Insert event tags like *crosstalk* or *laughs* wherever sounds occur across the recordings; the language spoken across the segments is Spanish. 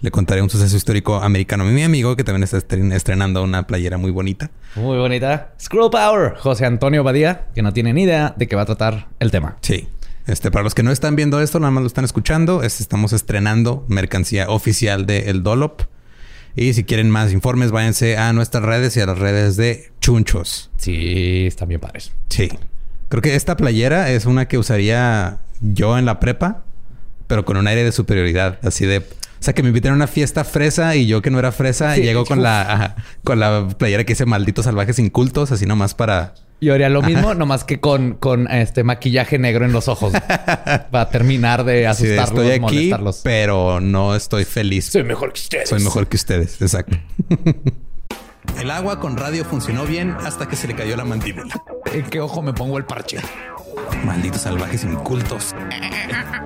le contaré un suceso histórico americano a mi amigo que también está estrenando una playera muy bonita. Muy bonita. Scroll Power, José Antonio Badía, que no tiene ni idea de qué va a tratar el tema. Sí. Este, para los que no están viendo esto, nada más lo están escuchando, estamos estrenando mercancía oficial de El Dolop. Y si quieren más informes, váyanse a nuestras redes y a las redes de Chunchos. Sí, están bien padres. Sí. Creo que esta playera es una que usaría yo en la prepa, pero con un aire de superioridad, así de... O sea, que me inviten a una fiesta fresa y yo que no era fresa, y llego con la, con la playera que dice malditos salvajes incultos, así nomás para yo haría lo mismo, nomás que con, con este maquillaje negro en los ojos. *laughs* para terminar de asustarlos, estoy aquí, Pero no estoy feliz. Soy mejor que ustedes. Soy mejor que ustedes, exacto. *laughs* el agua con radio funcionó bien hasta que se le cayó la mandíbula. ¿En qué ojo me pongo el parche? Malditos salvajes incultos. *laughs*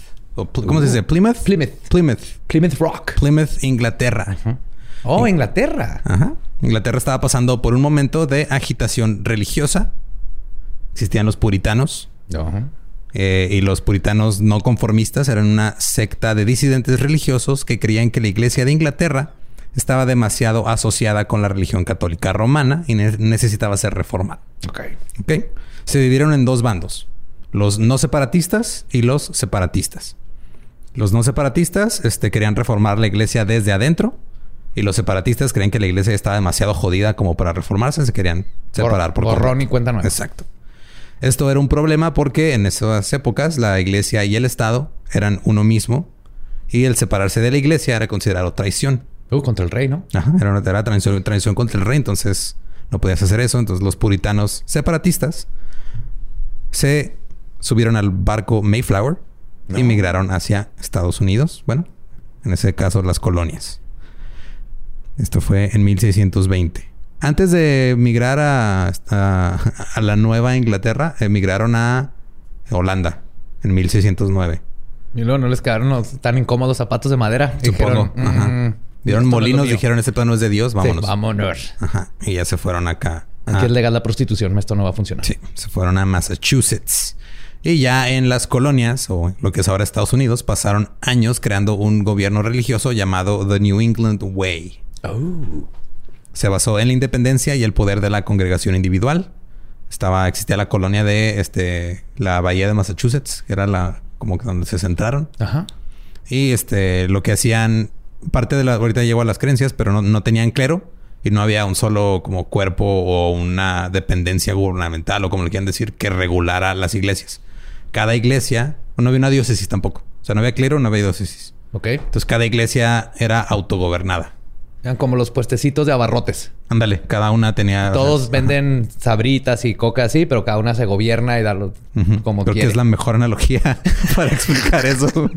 ¿Cómo se dice? ¿Plymouth? Plymouth. Plymouth. Plymouth Rock. Plymouth, Inglaterra. Oh, Inglaterra. Ajá. Inglaterra estaba pasando por un momento de agitación religiosa. Existían los puritanos. Eh, y los puritanos no conformistas eran una secta de disidentes religiosos que creían que la iglesia de Inglaterra estaba demasiado asociada con la religión católica romana y ne- necesitaba ser reformada. ¿Ok? Se dividieron en dos bandos, los no separatistas y los separatistas. Los no separatistas este, querían reformar la iglesia desde adentro y los separatistas creen que la iglesia estaba demasiado jodida como para reformarse, se querían separar por Borrón completo. y cuenta nueva. Exacto. Esto era un problema porque en esas épocas la iglesia y el Estado eran uno mismo y el separarse de la iglesia era considerado traición. Uh, contra el rey, ¿no? Ajá, era, una- era traición, traición contra el rey, entonces no podías hacer eso. Entonces los puritanos separatistas se subieron al barco Mayflower y migraron hacia Estados Unidos. Bueno, en ese caso las colonias. Esto fue en 1620. Antes de migrar a, a- a la Nueva Inglaterra, emigraron a Holanda en 1609. Y luego no les quedaron los tan incómodos zapatos de madera. Supongo. dijeron, Ajá. "Mm, no lo molinos, mío". dijeron, este plano es de Dios, Sí, vámonos. vámonos. Ajá. Y ya se fueron acá. Aquí es legal la prostitución. Esto no va a funcionar. Sí, se fueron a Massachusetts. Y ya en las colonias, o lo que es ahora Estados Unidos, pasaron años creando un gobierno religioso llamado The New England Way. Oh. Se basó en la independencia y el poder de la congregación individual. Estaba, existía la colonia de este, la bahía de Massachusetts, que era la como que donde se centraron. Ajá. Y este, lo que hacían, parte de la, ahorita llego a las creencias, pero no, no tenían clero y no había un solo como cuerpo o una dependencia gubernamental o como le quieran decir que regulara las iglesias. Cada iglesia, no había una diócesis tampoco. O sea, no había clero, no había diócesis. Ok. Entonces cada iglesia era autogobernada. Eran como los puestecitos de abarrotes. Ándale, cada una tenía... Todos Ajá. venden sabritas y coca así, pero cada una se gobierna y da lo- Ujú. como Creo quiere. que es la mejor analogía *laughs* para explicar eso.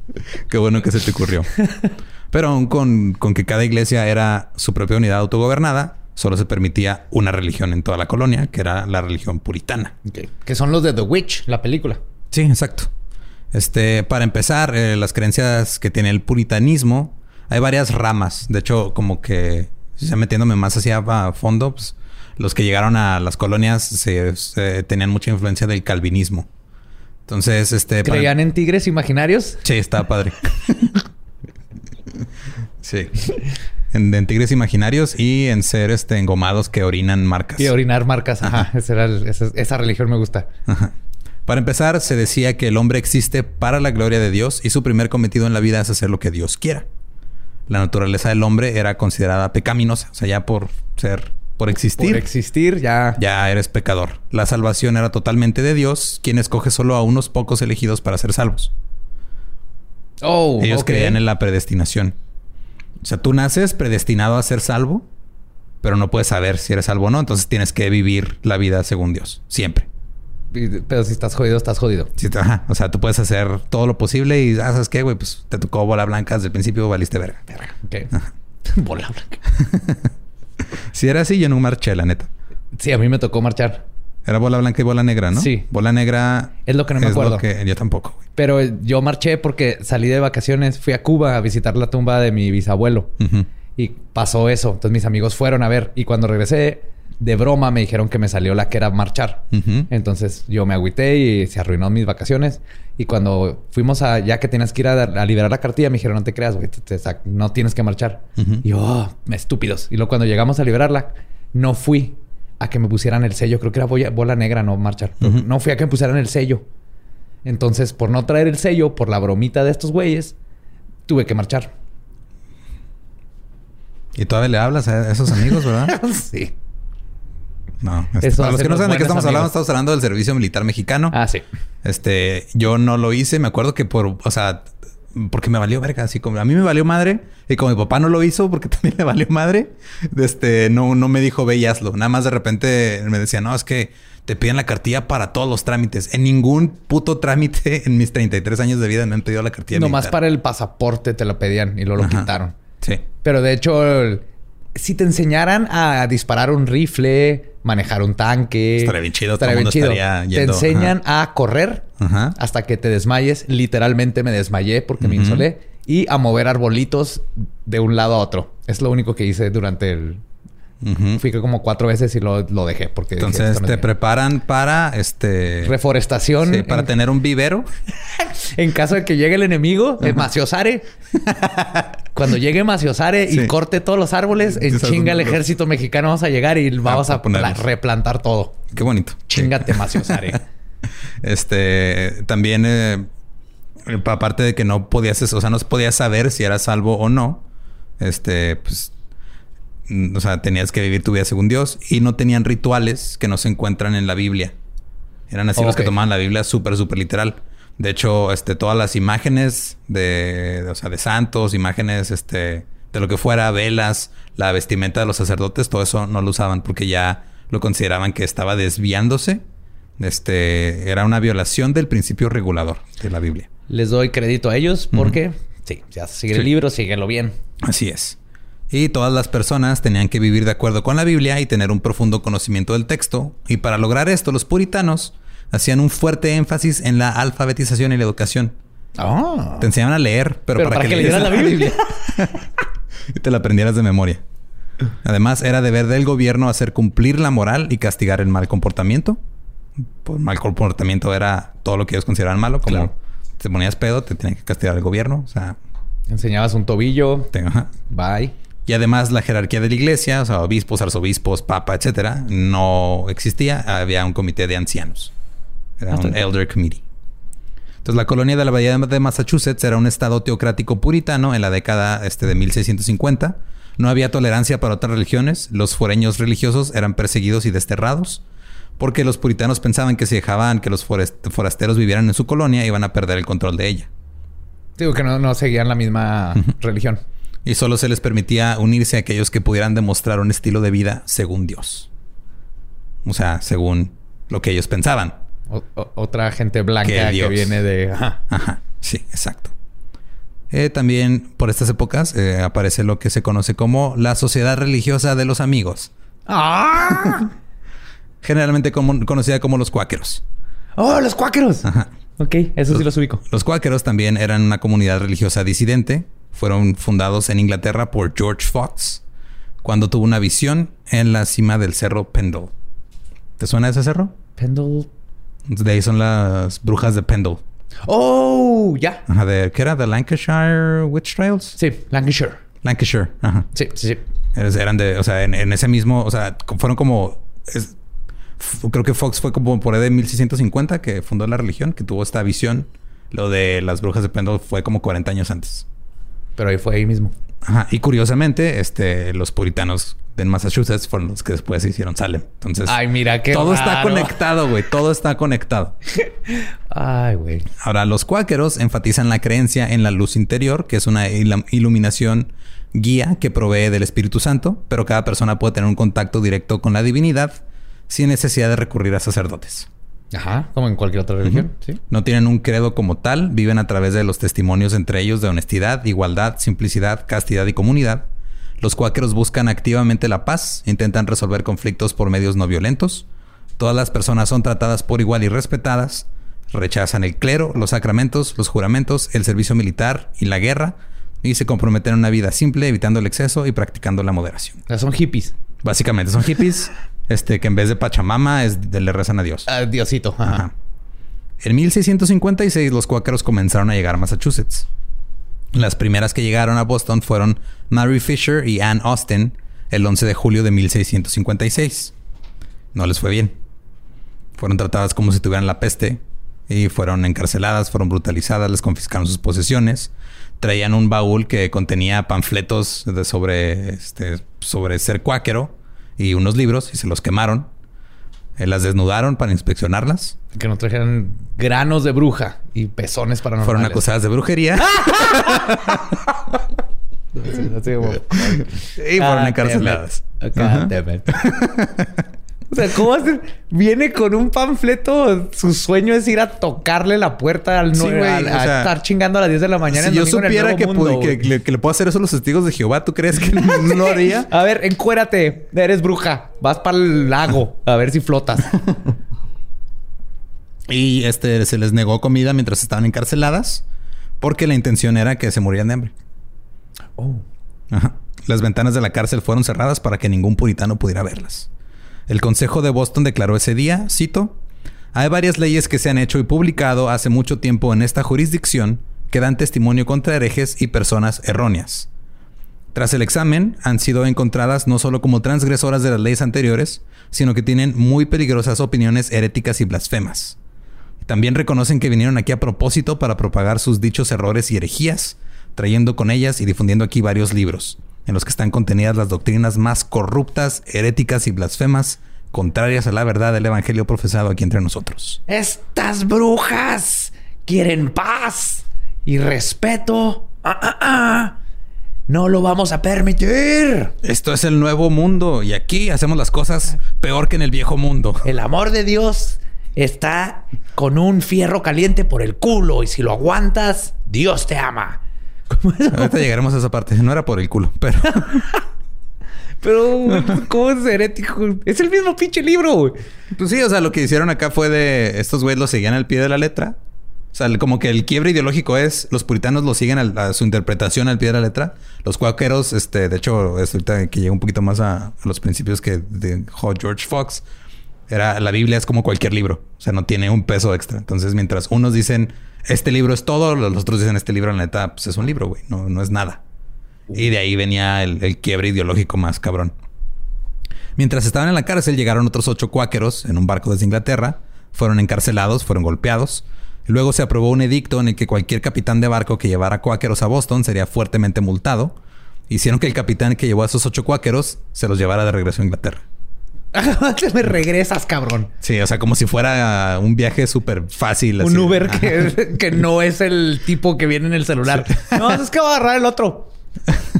*laughs* Qué bueno que se te ocurrió. *laughs* Pero aún con, con que cada iglesia era su propia unidad autogobernada, solo se permitía una religión en toda la colonia, que era la religión puritana. Que son los de The Witch, la película. Sí, exacto. Este, para empezar, eh, las creencias que tiene el puritanismo, hay varias ramas. De hecho, como que ya metiéndome más hacia a fondo, pues, los que llegaron a las colonias se, se- tenían mucha influencia del calvinismo. Entonces, este, para- ¿Creían en tigres imaginarios? Sí, está padre. *laughs* sí. En, en tigres imaginarios y en ser este engomados que orinan marcas. Y orinar marcas. Ajá. Esa, era el- esa- esa religión me gusta. Ajá. Para empezar, se decía que el hombre existe para la gloria de Dios y su primer cometido en la vida es hacer lo que Dios quiera. La naturaleza del hombre era considerada pecaminosa, o sea, ya por ser, por existir, Por existir, ya. ya eres pecador. La salvación era totalmente de Dios, quien escoge solo a unos pocos elegidos para ser salvos. Oh, Ellos creían en la predestinación. O sea, tú naces predestinado a ser salvo, pero no puedes saber si eres salvo o no. Entonces tienes que vivir la vida según Dios, siempre. Pero si estás jodido, estás jodido. Sí, te- ajá. O sea, tú puedes hacer todo lo posible y, ah, ¿sabes qué, güey? Pues te tocó bola blanca desde el principio, valiste verga. Ok. *laughs* Bola blanca. *laughs* Si era así, yo no marché, la neta. Sí, a mí me tocó marchar. Era bola blanca y bola negra, ¿no? Sí. Bola negra. Es lo que no me acuerdo. que yo tampoco, güey. Pero yo marché porque salí de vacaciones, fui a Cuba a visitar la tumba de mi bisabuelo Ujú. y pasó eso. Entonces mis amigos fueron a ver y cuando regresé, de broma me dijeron que me salió la que era marchar. Entonces yo me agüité y se arruinó mis vacaciones. Y cuando fuimos a, ya que tienes que ir a, a liberar la cartilla, me dijeron, no te creas, güey, te- te sac- no tienes que marchar. Y yo, "Oh, estúpidos. Y luego cuando llegamos a liberarla, no fui a que me pusieran el sello. Creo que era bola, negra, no marchar. No fui a que me pusieran el sello. Entonces, por no traer el sello, por la bromita de estos güeyes, tuve que marchar. Y todavía le hablas a esos amigos, ¿verdad? *laughs* sí. No. este, Eso para los que no saben de qué estamos hablando, estamos hablando del servicio militar mexicano. Ah, sí. Este, yo no lo hice, me acuerdo que por, o sea, porque me valió verga, así como a mí me valió madre y como mi papá no lo hizo porque *laughs* también le valió madre, este, no, no me dijo ve y hazlo. Nada más de repente me decía, no, es que te piden la cartilla para todos los trámites. En ningún puto trámite *laughs* en mis 33 años de vida me han pedido la cartilla. Nomás militar. para el pasaporte te lo pedían y luego lo Ajá. quitaron. Sí. Pero de hecho, el- si te enseñaran a disparar un rifle, manejar un tanque. Estaría bien chido, todo estaría bien chido. estaría Te yendo, enseñan a correr Ajá. hasta que te desmayes. Literalmente me desmayé porque me insolé. Y a mover arbolitos de un lado a otro. Es lo único que hice durante el... Ujú. Fui como cuatro veces y lo, lo dejé porque... Entonces "Esto no es te mío". preparan para este Reforestación. sí, para en, tener un vivero. *laughs* en caso de que llegue el enemigo, el maciosare. Cuando llegue Maciosare y Sí. corte todos los árboles, en chinga el ejército mexicano vamos a llegar y vamos a replantar todo. Qué bonito. Chingate, Maciosare. *laughs* Este también, eh, aparte de que no podías, o sea, no podías saber si eras salvo o no. Este, pues, mm, o sea, tenías que vivir tu vida según Dios y no tenían rituales que no se encuentran en la Biblia. Eran así los que tomaban la Biblia súper, súper literal. De hecho, este, todas las imágenes de, de, o sea, de santos, imágenes, este, de lo que fuera, velas, la vestimenta de los sacerdotes, todo eso no lo usaban porque ya lo consideraban que estaba desviándose. Este, era una violación del principio regulador de la Biblia. Les doy crédito a ellos porque, sí, ya sigue el libro, síguelo bien. Así es. Y todas las personas tenían que vivir de acuerdo con la Biblia y tener un profundo conocimiento del texto. Y para lograr esto, los puritanos hacían un fuerte énfasis en la alfabetización y la educación. Ah. Te enseñaban a leer, pero, Pero para que leyeras la Biblia. *laughs* y te la aprendieras de memoria. Además, era deber del gobierno hacer cumplir la moral y castigar el mal comportamiento. Por mal comportamiento era todo lo que ellos consideraban malo, como Claro. te ponías pedo, te tenía que castigar el gobierno. O sea, Enseñabas un tobillo. te- ajá. Bye. Y además la jerarquía de la iglesia, o sea, obispos, arzobispos, papa, etcétera, no existía. Había un comité de ancianos. Era Ah, un bien. elder committee. Entonces, la colonia de la Bahía de Massachusetts era un estado teocrático puritano en la década este, de 1650. No había tolerancia para otras religiones. Los foreños religiosos eran perseguidos y desterrados porque los puritanos pensaban que si dejaban que los forasteros vivieran en su colonia iban a perder el control de ella. Digo que no, no seguían la misma religión. Y solo se les permitía unirse a aquellos que pudieran demostrar un estilo de vida según Dios. O sea, según lo que ellos pensaban. O- o- otra gente blanca Que viene de... Ajá. Ajá, sí, exacto. Eh, también por estas épocas eh, aparece lo que se conoce como la Sociedad Religiosa de los Amigos, ¡Ah! *laughs* generalmente como- conocida como los cuáqueros. ¡Oh, los cuáqueros! Ajá. Ok, eso sí los ubico. Los cuáqueros también eran una comunidad religiosa disidente. Fueron fundados en Inglaterra por George Fox cuando tuvo una visión en la cima del cerro Pendle. ¿Te suena ese cerro? Pendle. De ahí son las brujas de Pendle. ¡Oh! Ya. Ajá, de, ¿qué era? ¿De Lancashire Witch Trials? Sí, Lancashire. Lancashire, ajá. Sí, sí, sí. Eran de, o sea, en, en ese mismo, o sea, fueron como, es- creo que Fox fue como por ahí de 1650 que fundó la religión, que tuvo esta visión. Lo de las brujas de Pendle fue como 40 años antes. Pero ahí fue ahí mismo. Ajá. Y curiosamente, este, los puritanos de Massachusetts fueron los que después se hicieron Salem. Entonces, Ay, mira qué todo está conectado, güey. Todo está conectado. *laughs* Ay, güey. Ahora, los cuáqueros enfatizan la creencia en la luz interior, que es una il- iluminación guía que provee del Espíritu Santo, pero cada persona puede tener un contacto directo con la divinidad sin necesidad de recurrir a sacerdotes. Ajá, como en cualquier otra religión, sí. No tienen un credo como tal, viven a través de los testimonios entre ellos de honestidad, igualdad, simplicidad, castidad y comunidad. Los cuáqueros buscan activamente la paz, intentan resolver conflictos por medios no violentos. Todas las personas son tratadas por igual y respetadas. Rechazan el clero, los sacramentos, los juramentos, el servicio militar y la guerra. Y se comprometen a una vida simple, evitando el exceso y practicando la moderación. O sea, son hippies. Básicamente son hippies, *laughs* este, que en vez de Pachamama es de le rezan a Dios. Ah, Diosito. Ajá. Ajá. En 1656 los cuáqueros comenzaron a llegar a Massachusetts. Las primeras que llegaron a Boston fueron Mary Fisher y Anne Austin el 11 de julio de 1656. No les fue bien. Fueron tratadas como si tuvieran la peste y fueron encarceladas, fueron brutalizadas, les confiscaron sus posesiones. Traían un baúl que contenía panfletos de sobre, este, sobre ser cuáquero y unos libros y se los quemaron. Eh, las desnudaron para inspeccionarlas. Que no trajeran granos de bruja y pezones para Fueron acusadas de brujería *laughs* y fueron God encarceladas. *laughs* O sea, ¿cómo hacer? Viene con un panfleto. Su sueño es ir a tocarle la puerta al Sí, no, güey, a, o a sea, estar chingando a las 10 de la mañana. Si en yo supiera que, Mundo, le, que le puedo hacer eso a los testigos de Jehová, ¿tú crees que no *laughs* haría? A ver, encuérate. Eres bruja. Vas para el lago a ver si flotas. *laughs* Y este se les negó comida mientras estaban encarceladas porque la intención era que se murieran de hambre. Oh. Ajá. Las ventanas de la cárcel fueron cerradas para que ningún puritano pudiera verlas. El Consejo de Boston declaró ese día, cito, hay varias leyes que se han hecho y publicado hace mucho tiempo en esta jurisdicción que dan testimonio contra herejes y personas erróneas. Tras el examen, han sido encontradas no solo como transgresoras de las leyes anteriores, sino que tienen muy peligrosas opiniones heréticas y blasfemas. También reconocen que vinieron aquí a propósito para propagar sus dichos errores y herejías, trayendo con ellas y difundiendo aquí varios libros, en los que están contenidas las doctrinas más corruptas, heréticas y blasfemas, contrarias a la verdad del Evangelio profesado aquí entre nosotros. Estas brujas quieren paz y respeto. Ah, ah, ah. No lo vamos a permitir. Esto es el nuevo mundo y aquí hacemos las cosas peor que en el viejo mundo. El amor de Dios está con un fierro caliente por el culo y si lo aguantas, Dios te ama. ¿Cómo es? Ahorita llegaremos a esa parte. No era por el culo, pero... *laughs* pero, *laughs* ¿cómo es herético? Es el mismo pinche libro. Pues sí, o sea, lo que hicieron acá fue de... Estos güeyes lo seguían al pie de la letra o sea, como que el quiebre ideológico es, los puritanos lo siguen a, su interpretación al pie de la letra. Los cuáqueros, este, de hecho, es ahorita que llega un poquito más a, los principios que dejó George Fox, era la Biblia es como cualquier libro. O sea, no tiene un peso extra. Entonces, mientras unos dicen, este libro es todo, los otros dicen, este libro, la neta, pues es un libro, güey. No, no es nada. Y de ahí venía el, el quiebre ideológico más cabrón. Mientras estaban en la cárcel, llegaron otros ocho cuáqueros en un barco desde Inglaterra. Fueron encarcelados, fueron golpeados. Luego se aprobó un edicto en el que cualquier capitán de barco que llevara cuáqueros a Boston sería fuertemente multado. Hicieron que el capitán que llevó a esos ocho cuáqueros se los llevara de regreso a Inglaterra. *laughs* Me regresas, cabrón. Sí, o sea, como si fuera un viaje súper fácil. Un Uber *laughs* que, no es el tipo que viene en el celular. No, es que va a agarrar el otro.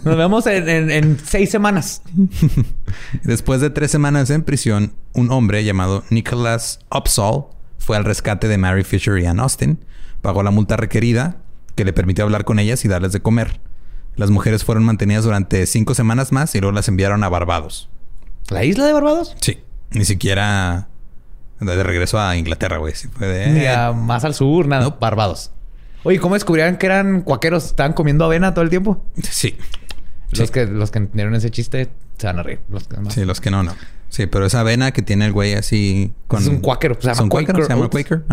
Nos vemos en, en, seis semanas. *laughs* Después de tres semanas en prisión, un hombre llamado Nicholas Upsall fue al rescate de Mary Fisher y Ann Austin, pagó la multa requerida, que le permitió hablar con ellas y darles de comer. Las mujeres fueron mantenidas durante cinco semanas más y luego las enviaron a Barbados. ¿La isla de Barbados? Sí. Ni siquiera de regreso a Inglaterra, güey. Ni a más al sur, nada. Barbados. Oye, ¿cómo descubrieron que eran cuaqueros? ¿Estaban comiendo avena todo el tiempo? Sí. Los, Que, los que entendieron ese chiste se van a reír. sí, los que no, no. Sí, pero esa avena que tiene el güey así con... Es un Quaker. Se llama Quaker. Se llama Quaker.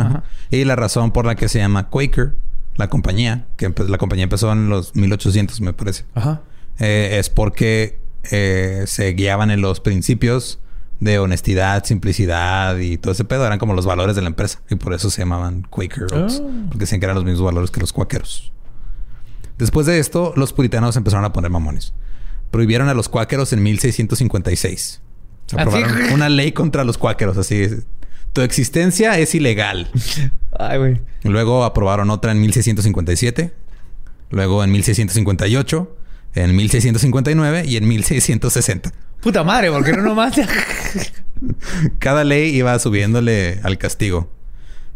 Y la razón por la que se llama Quaker, la compañía, que la compañía empezó en los 1800, me parece. Ajá. Eh, es porque eh, se guiaban en los principios de honestidad, simplicidad y todo ese pedo. Eran como los valores de la empresa. Y por eso se llamaban Quaker Oats. Oh. Porque decían que eran los mismos valores que los cuáqueros. Después de esto, los puritanos empezaron a poner mamones. Prohibieron a los cuáqueros en 1656 aprobaron una ley contra los cuáqueros, así. Tu existencia es ilegal. *laughs* Ay, güey. Luego aprobaron otra en 1657. Luego en 1658. En 1659 y en 1660. Puta madre, ¿por qué no nomás? *laughs* Cada ley iba subiéndole al castigo.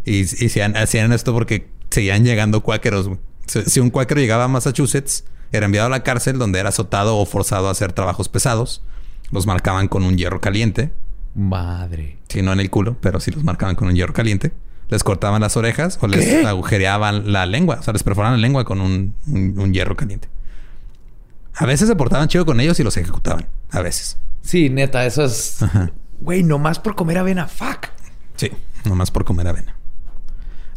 Y, hacían, esto porque seguían llegando cuáqueros. Si un cuáquero llegaba a Massachusetts, era enviado a la cárcel donde era azotado o forzado a hacer trabajos pesados. Los marcaban con un hierro caliente. Madre. Sí, no en el culo, pero sí los marcaban con un hierro caliente. Les cortaban las orejas o les agujereaban la lengua. O sea, les perforaban la lengua con un, un, hierro caliente. A veces se portaban chido con ellos y los ejecutaban. A veces. Sí, neta, eso es... Güey, nomás por comer avena. Fuck. Sí, nomás por comer avena.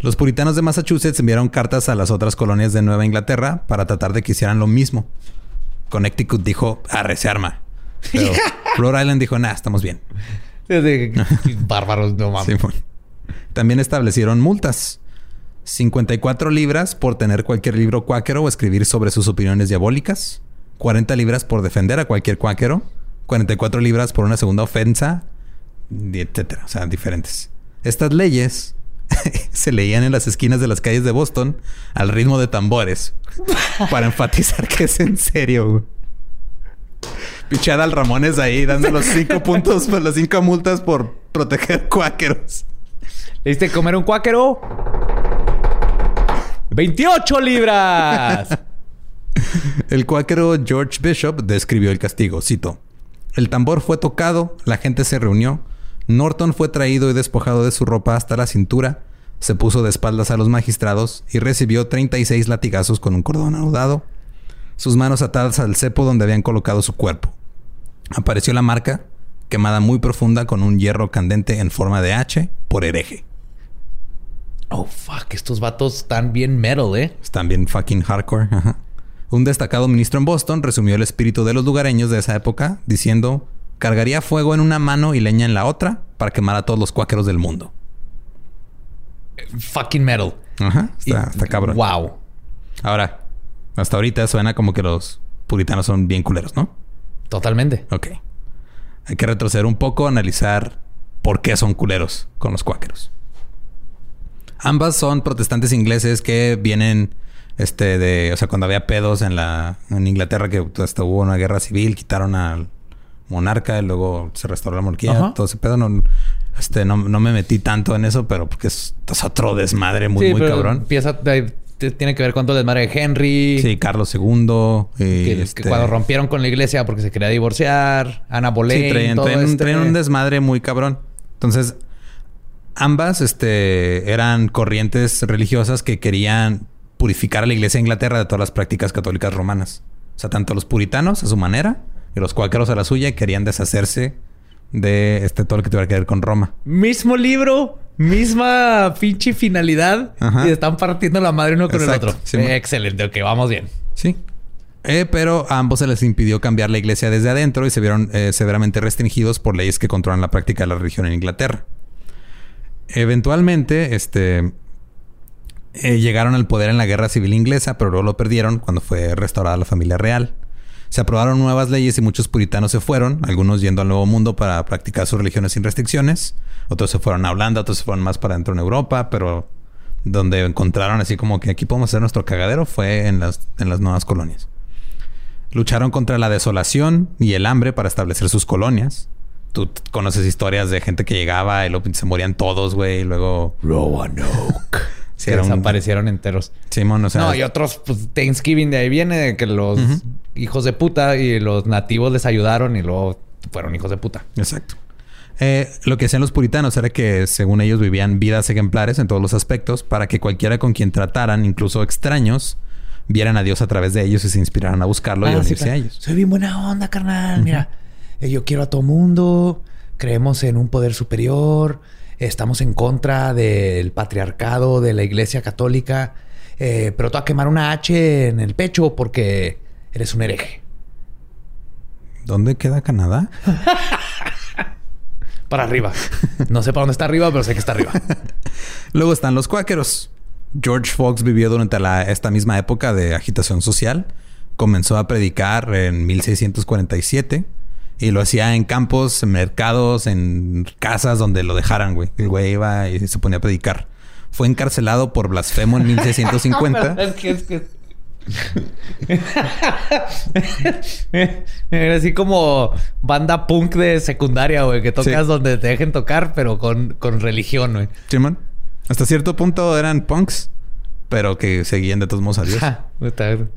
Los puritanos de Massachusetts enviaron cartas a las otras colonias de Nueva Inglaterra para tratar de que hicieran lo mismo. Connecticut dijo, arre, se arma. Pero *laughs* Rhode Island dijo, nah, estamos bien. *laughs* bárbaros, no mames. También establecieron multas. 54 libras por tener cualquier libro cuáquero o escribir sobre sus opiniones diabólicas. 40 libras por defender a cualquier cuáquero. 44 libras por una segunda ofensa. Etcétera. O sea, diferentes. Estas leyes *laughs* se leían en las esquinas de las calles de Boston al ritmo de tambores. *laughs* para enfatizar que es en serio. Pichada al Ramones ahí dando los cinco *laughs* puntos, por las cinco multas por proteger cuáqueros. ¿Le diste comer un cuáquero? ¡28 libras! *laughs* El cuáquero George Bishop describió el castigo. Cito: El tambor fue tocado, la gente se reunió. Norton fue traído y despojado de su ropa hasta la cintura. Se puso de espaldas a los magistrados y recibió 36 latigazos con un cordón anudado. Sus manos atadas al cepo donde habían colocado su cuerpo. Apareció la marca, quemada muy profunda con un hierro candente en forma de H por hereje. Oh, fuck. Estos vatos están bien metal, ¿eh? Están bien fucking hardcore. Un destacado ministro en Boston resumió el espíritu de los lugareños de esa época diciendo, cargaría fuego en una mano y leña en la otra para quemar a todos los cuáqueros del mundo. Fucking metal. Ajá, está, está cabrón. Wow. Ahora, hasta ahorita suena como que los puritanos son bien culeros, ¿no? Totalmente. Ok. Hay que retroceder un poco, analizar por qué son culeros con los cuáqueros. Ambas son protestantes ingleses que vienen este de, o sea, cuando había pedos en la en Inglaterra que hasta hubo una guerra civil, quitaron al monarca y luego se restauró la monarquía, Ajá. todo ese pedo no este no, no me metí tanto en eso, pero porque es, es otro desmadre muy Sí, muy pero cabrón. Empieza, de- tiene que ver con todo el desmadre de Henry. Sí, Carlos II y Que, que este, cuando rompieron con la iglesia porque se quería divorciar, Ana Boleyn, Sí, todo traían un- este- un desmadre muy cabrón. Entonces, ambas este, eran corrientes religiosas que querían purificar a la iglesia de Inglaterra de todas las prácticas católicas romanas. O sea, tanto los puritanos a su manera y los cuáqueros a la suya querían deshacerse de este, todo lo que tuviera que ver con Roma. Mismo libro, misma pinche finalidad Ajá. y están partiendo la madre uno con Exacto, el otro. sí, Eh, excelente, ok, vamos bien. Sí. Eh, pero a ambos se les impidió cambiar la iglesia desde adentro y se vieron eh, severamente restringidos por leyes que controlan la práctica de la religión en Inglaterra. Eventualmente, este, eh, llegaron al poder en la guerra civil inglesa, pero luego lo perdieron cuando fue restaurada la familia real. Se aprobaron nuevas leyes y muchos puritanos se fueron, algunos yendo al Nuevo Mundo para practicar sus religiones sin restricciones, otros se fueron a Holanda, otros se fueron más para adentro en Europa, pero donde encontraron así como que aquí podemos hacer nuestro cagadero fue en las, en las nuevas colonias. Lucharon contra la desolación y el hambre para establecer sus colonias. Tú conoces historias de gente que llegaba y se morían todos, güey, y luego... Roanoke. Sí, que era un- desaparecieron enteros. Simón, o sea... no, y otros, pues Thanksgiving de ahí viene de que los hijos de puta y los nativos les ayudaron y luego fueron hijos de puta. Exacto. Eh, lo que hacían los puritanos era que, según ellos, vivían vidas ejemplares en todos los aspectos para que cualquiera con quien trataran, incluso extraños, vieran a Dios a través de ellos y se inspiraran a buscarlo y Ah, sí, unirse claro. a ellos. Soy bien buena onda, carnal. Mira, eh, yo quiero a todo mundo. Creemos en un poder superior. Estamos en contra del patriarcado de la iglesia católica. eh, pero te va a quemar una H en el pecho porque eres un hereje. ¿Dónde queda Canadá? *laughs* Para arriba. No sé para dónde está arriba, pero sé que está arriba. *laughs* Luego están los cuáqueros. George Fox vivió durante la- esta misma época de agitación social. Comenzó a predicar en 1647 y lo hacía en campos, en mercados, en casas donde lo dejaran, güey. El güey iba y se ponía a predicar. Fue encarcelado por blasfemo en *laughs* 1650. Es que es que. *laughs* Era así como banda punk de secundaria, güey, que tocas Sí. donde te dejen tocar, pero con, con religión, güey. Simón. Hasta cierto punto eran punks, pero que seguían de todos modos a Dios. *laughs*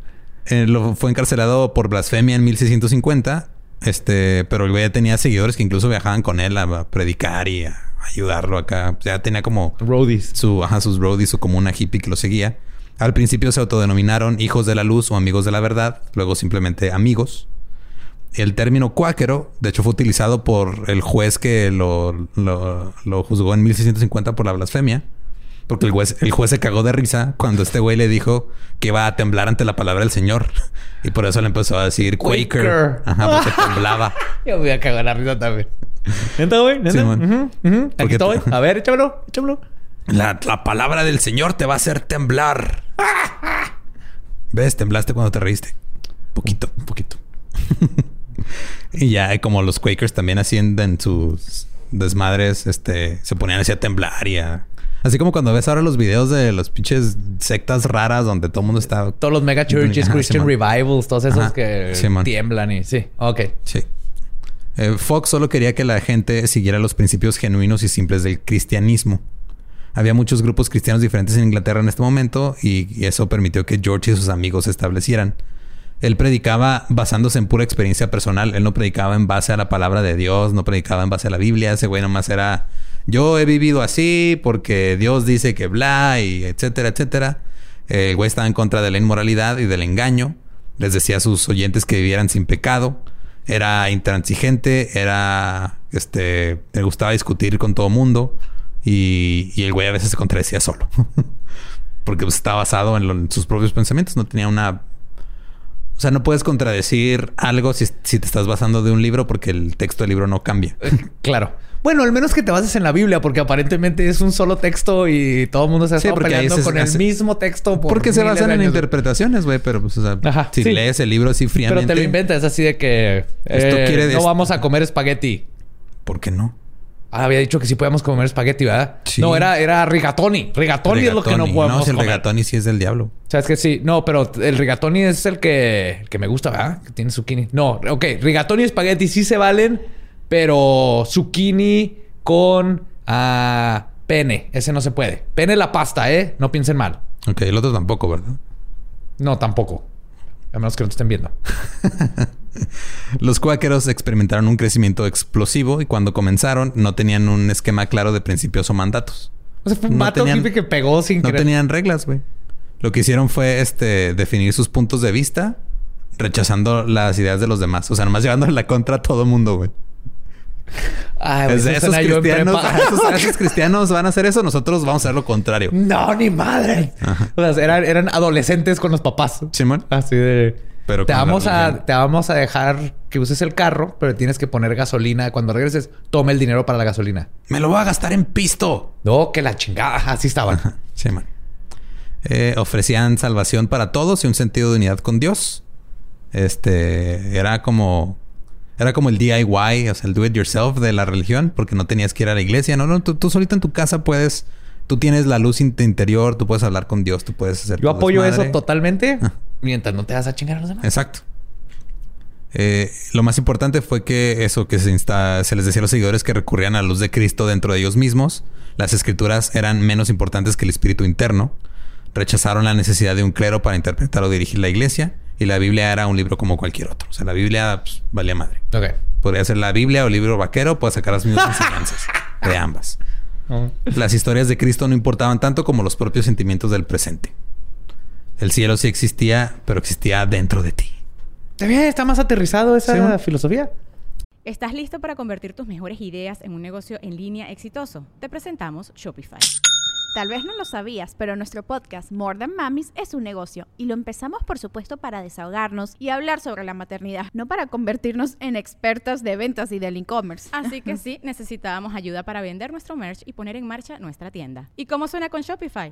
Eh, lo, fue encarcelado por blasfemia en 1650. Este, pero el güey ya tenía seguidores que incluso viajaban con él a, predicar y a ayudarlo acá. Ya tenía como Roadies. su, ajá, sus roadies o como una hippie que lo seguía. Al principio se autodenominaron hijos de la luz o amigos de la verdad, luego simplemente amigos. El término cuáquero, de hecho, fue utilizado por el juez que lo, lo, lo juzgó en 1650 por la blasfemia. Porque el juez, el juez se cagó de risa cuando este güey le dijo que iba a temblar ante la palabra del Señor. *laughs* Y por eso le empezó a decir Quaker. Quaker. Ajá, porque *laughs* temblaba. Yo me voy a cagar la risa también. ¿Neta, güey? ¿Neta? Sí. Aquí Porque- estoy. A ver, échamelo, échamelo. La, la palabra del Señor te va a hacer temblar. ¿Ves? Temblaste cuando te reíste. Poquito. Un poquito. *laughs* Y ya como los Quakers también hacían en sus desmadres, este, se ponían así a temblar y a... Así como cuando ves ahora los videos de los pinches sectas raras donde todo el mundo está... Todos los mega churches, Ajá, Christian revivals, todos esos Ajá, que tiemblan y sí. Ok. Sí. Eh, Fox solo quería que la gente siguiera los principios genuinos y simples del cristianismo. Había muchos grupos cristianos diferentes en Inglaterra en este momento y, y eso permitió que George y sus amigos se establecieran. Él predicaba basándose en pura experiencia personal. Él no predicaba en base a la palabra de Dios, no predicaba en base a la Biblia. Ese güey nomás era yo he vivido así porque Dios dice que bla y etcétera, etcétera. El güey estaba en contra de la inmoralidad y del engaño. Les decía a sus oyentes que vivieran sin pecado. Era intransigente, era este, le gustaba discutir con todo mundo y, y el güey a veces se contradecía solo. *laughs* porque pues, estaba basado en sus propios pensamientos, no tenía una O sea, no puedes contradecir algo si, si te estás basando de un libro porque el texto del libro no cambia. claro. Bueno, al menos que te bases en la Biblia, porque aparentemente es un solo texto y todo el mundo se está peleando con el mismo texto. porque se basan en interpretaciones, güey, pero pues, o sea, si lees el libro así fríamente. Pero te lo inventas así de que esto eh, quiere no vamos a comer espagueti. ¿Por qué no? Ah, había dicho que sí podíamos comer espagueti, ¿verdad? Sí. No, era, era rigatoni. Rigatoni, es lo que no podemos No, si el rigatoni sí es del diablo. ¿Sabes que sí? No, pero el rigatoni es el que, que me gusta, ¿verdad? Que tiene zucchini. No, ok. Rigatoni y espagueti sí se valen, pero zucchini con ah, pene. Ese no se puede. Pene la pasta, ¿eh? No piensen mal. Ok, el otro tampoco, ¿verdad? No, tampoco. A menos que no te estén viendo. *laughs* Los cuáqueros experimentaron un crecimiento explosivo y cuando comenzaron no tenían un esquema claro de principios o mandatos. O sea, fue un no que pegó sin No tenían reglas, güey. Lo que hicieron fue este definir sus puntos de vista, rechazando las ideas de los demás. O sea, nomás llevándole la contra a todo mundo, güey. Ay, esos, cristianos, *laughs* esos, cristianos van a hacer eso, nosotros vamos a hacer lo contrario. No, ni madre. O sea, eran, eran adolescentes con los papás. Simón. Así de. Pero te vamos a te vamos a dejar que uses el carro, pero tienes que poner gasolina. Cuando regreses, tome el dinero para la gasolina. Me lo voy a gastar en pisto. No, que la chingada. *laughs* Así estaban. Sí, man. Eh, ofrecían salvación para todos y un sentido de unidad con Dios. Este era como era como el DIY, o sea, el do it yourself de la religión, porque no tenías que ir a la iglesia. No, no, tú, tú solito en tu casa puedes tú tienes la luz interior, tú puedes hablar con Dios, tú puedes hacer. Yo apoyo eso totalmente. Mientras no te vas a chingar a los demás. Exacto. Eh, lo más importante fue que eso que se, se les decía a los seguidores que recurrían a la luz de Cristo dentro de ellos mismos. Las escrituras eran menos importantes que el espíritu interno. Rechazaron la necesidad de un clero para interpretar o dirigir la iglesia. Y la Biblia era un libro como cualquier otro. O sea, la Biblia pues, valía madre. Podría ser la Biblia o el libro vaquero, puedes sacar las mismas enseñanzas *laughs* de ambas. Las historias de Cristo no importaban tanto como los propios sentimientos del presente. El cielo sí existía, pero existía dentro de ti. Está bien, está más aterrizado esa filosofía. ¿Estás listo para convertir tus mejores ideas en un negocio en línea exitoso? Te presentamos Shopify. Tal vez no lo sabías, pero nuestro podcast More Than Mamis es un negocio y lo empezamos por supuesto para desahogarnos y hablar sobre la maternidad, no para convertirnos en expertas de ventas y del e-commerce. Así que *laughs* sí, necesitábamos ayuda para vender nuestro merch y poner en marcha nuestra tienda. ¿Y cómo suena con Shopify?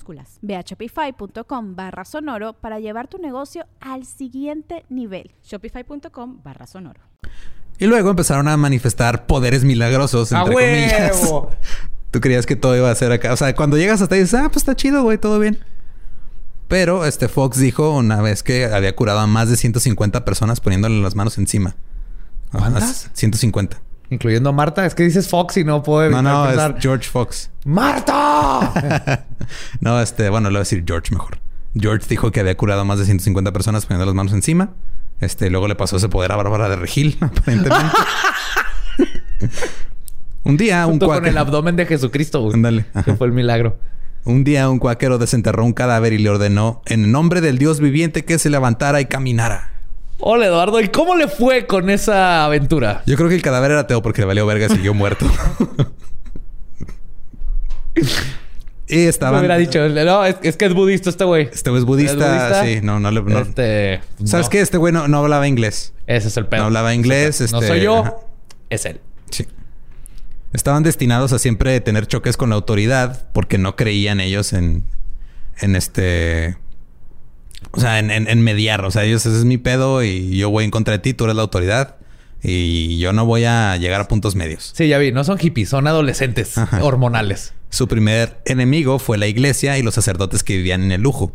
Ve a shopify.com barra sonoro para llevar tu negocio al siguiente nivel. Shopify.com barra sonoro. Y luego empezaron a manifestar poderes milagrosos, entre comillas. *laughs* Tú creías que todo iba a ser acá. O sea, cuando llegas hasta ahí dices, ah, pues está chido, güey, todo bien. Pero este Fox dijo una vez que había curado a más de 150 personas poniéndole las manos encima. ¿Cuántas? 150. Incluyendo a Marta. Es que dices Fox y no puedo evitar No, no, es George Fox. ¡Marta! *laughs* no, este... Bueno, le voy a decir George mejor. George dijo que había curado a más de 150 personas poniendo las manos encima. Este... Luego le pasó ese poder a Bárbara de Regil, *laughs* aparentemente. *laughs* un día, un cuáquero... con el abdomen de Jesucristo, güey. Ándale. Que fue el milagro. Un día un cuáquero desenterró un cadáver y le ordenó, en nombre del Dios viviente, que se levantara y caminara. Hola Eduardo, ¿y cómo le fue con esa aventura? Yo creo que el cadáver era ateo porque le valió verga y siguió muerto. *laughs* y estaban. Me hubiera dicho, no, es, que es budista este güey. Este güey es budista, sí, no, no le. este, ¿Sabes qué? Este güey no, hablaba inglés. Ese es el pedo. No hablaba inglés. Este, no soy yo, es él. Sí. Estaban destinados a siempre tener choques con la autoridad porque no creían ellos en, en este o sea, en, mediar. O sea, ellos, ese es mi pedo y yo voy en contra de ti, tú eres la autoridad. Y yo no voy a llegar a puntos medios. Sí, ya vi. No son hippies, son adolescentes hormonales. Su primer enemigo fue la iglesia y los sacerdotes que vivían en el lujo.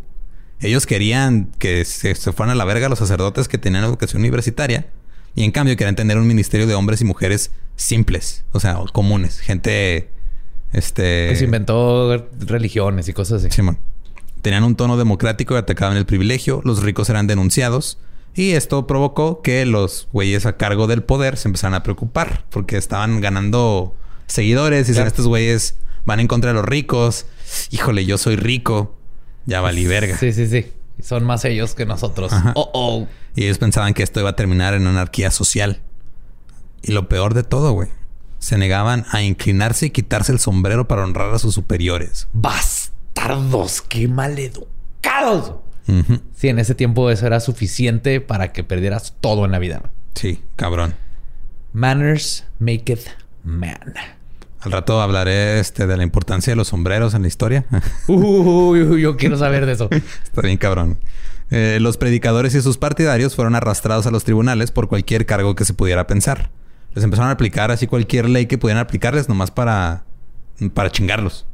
Ellos querían que se, fueran a la verga los sacerdotes que tenían educación universitaria. Y en cambio querían tener un ministerio de hombres y mujeres simples. O sea, comunes. Gente... Este... Que se inventó religiones y cosas así. Simón. Tenían un tono democrático y atacaban el privilegio. Los ricos eran denunciados. Y esto provocó que los güeyes a cargo del poder se empezaran a preocupar porque estaban ganando seguidores y dicen estos güeyes van en contra de los ricos. Híjole, yo soy rico. Ya valí verga. Sí, sí, sí. Son más ellos que nosotros. Oh, oh. Y ellos pensaban que esto iba a terminar en anarquía social. Y lo peor de todo, güey. Se negaban a inclinarse y quitarse el sombrero para honrar a sus superiores. Bastardos, qué maleducados. Sí, en ese tiempo eso era suficiente para que perdieras todo en la vida. Sí, cabrón. Manners maketh man. Al rato hablaré este, de la importancia de los sombreros en la historia. *laughs* Uy, yo quiero saber de eso. *laughs* Está bien, cabrón. Eh, los predicadores y sus partidarios fueron arrastrados a los tribunales por cualquier cargo que se pudiera pensar. Les empezaron a aplicar así cualquier ley que pudieran aplicarles nomás para, para chingarlos.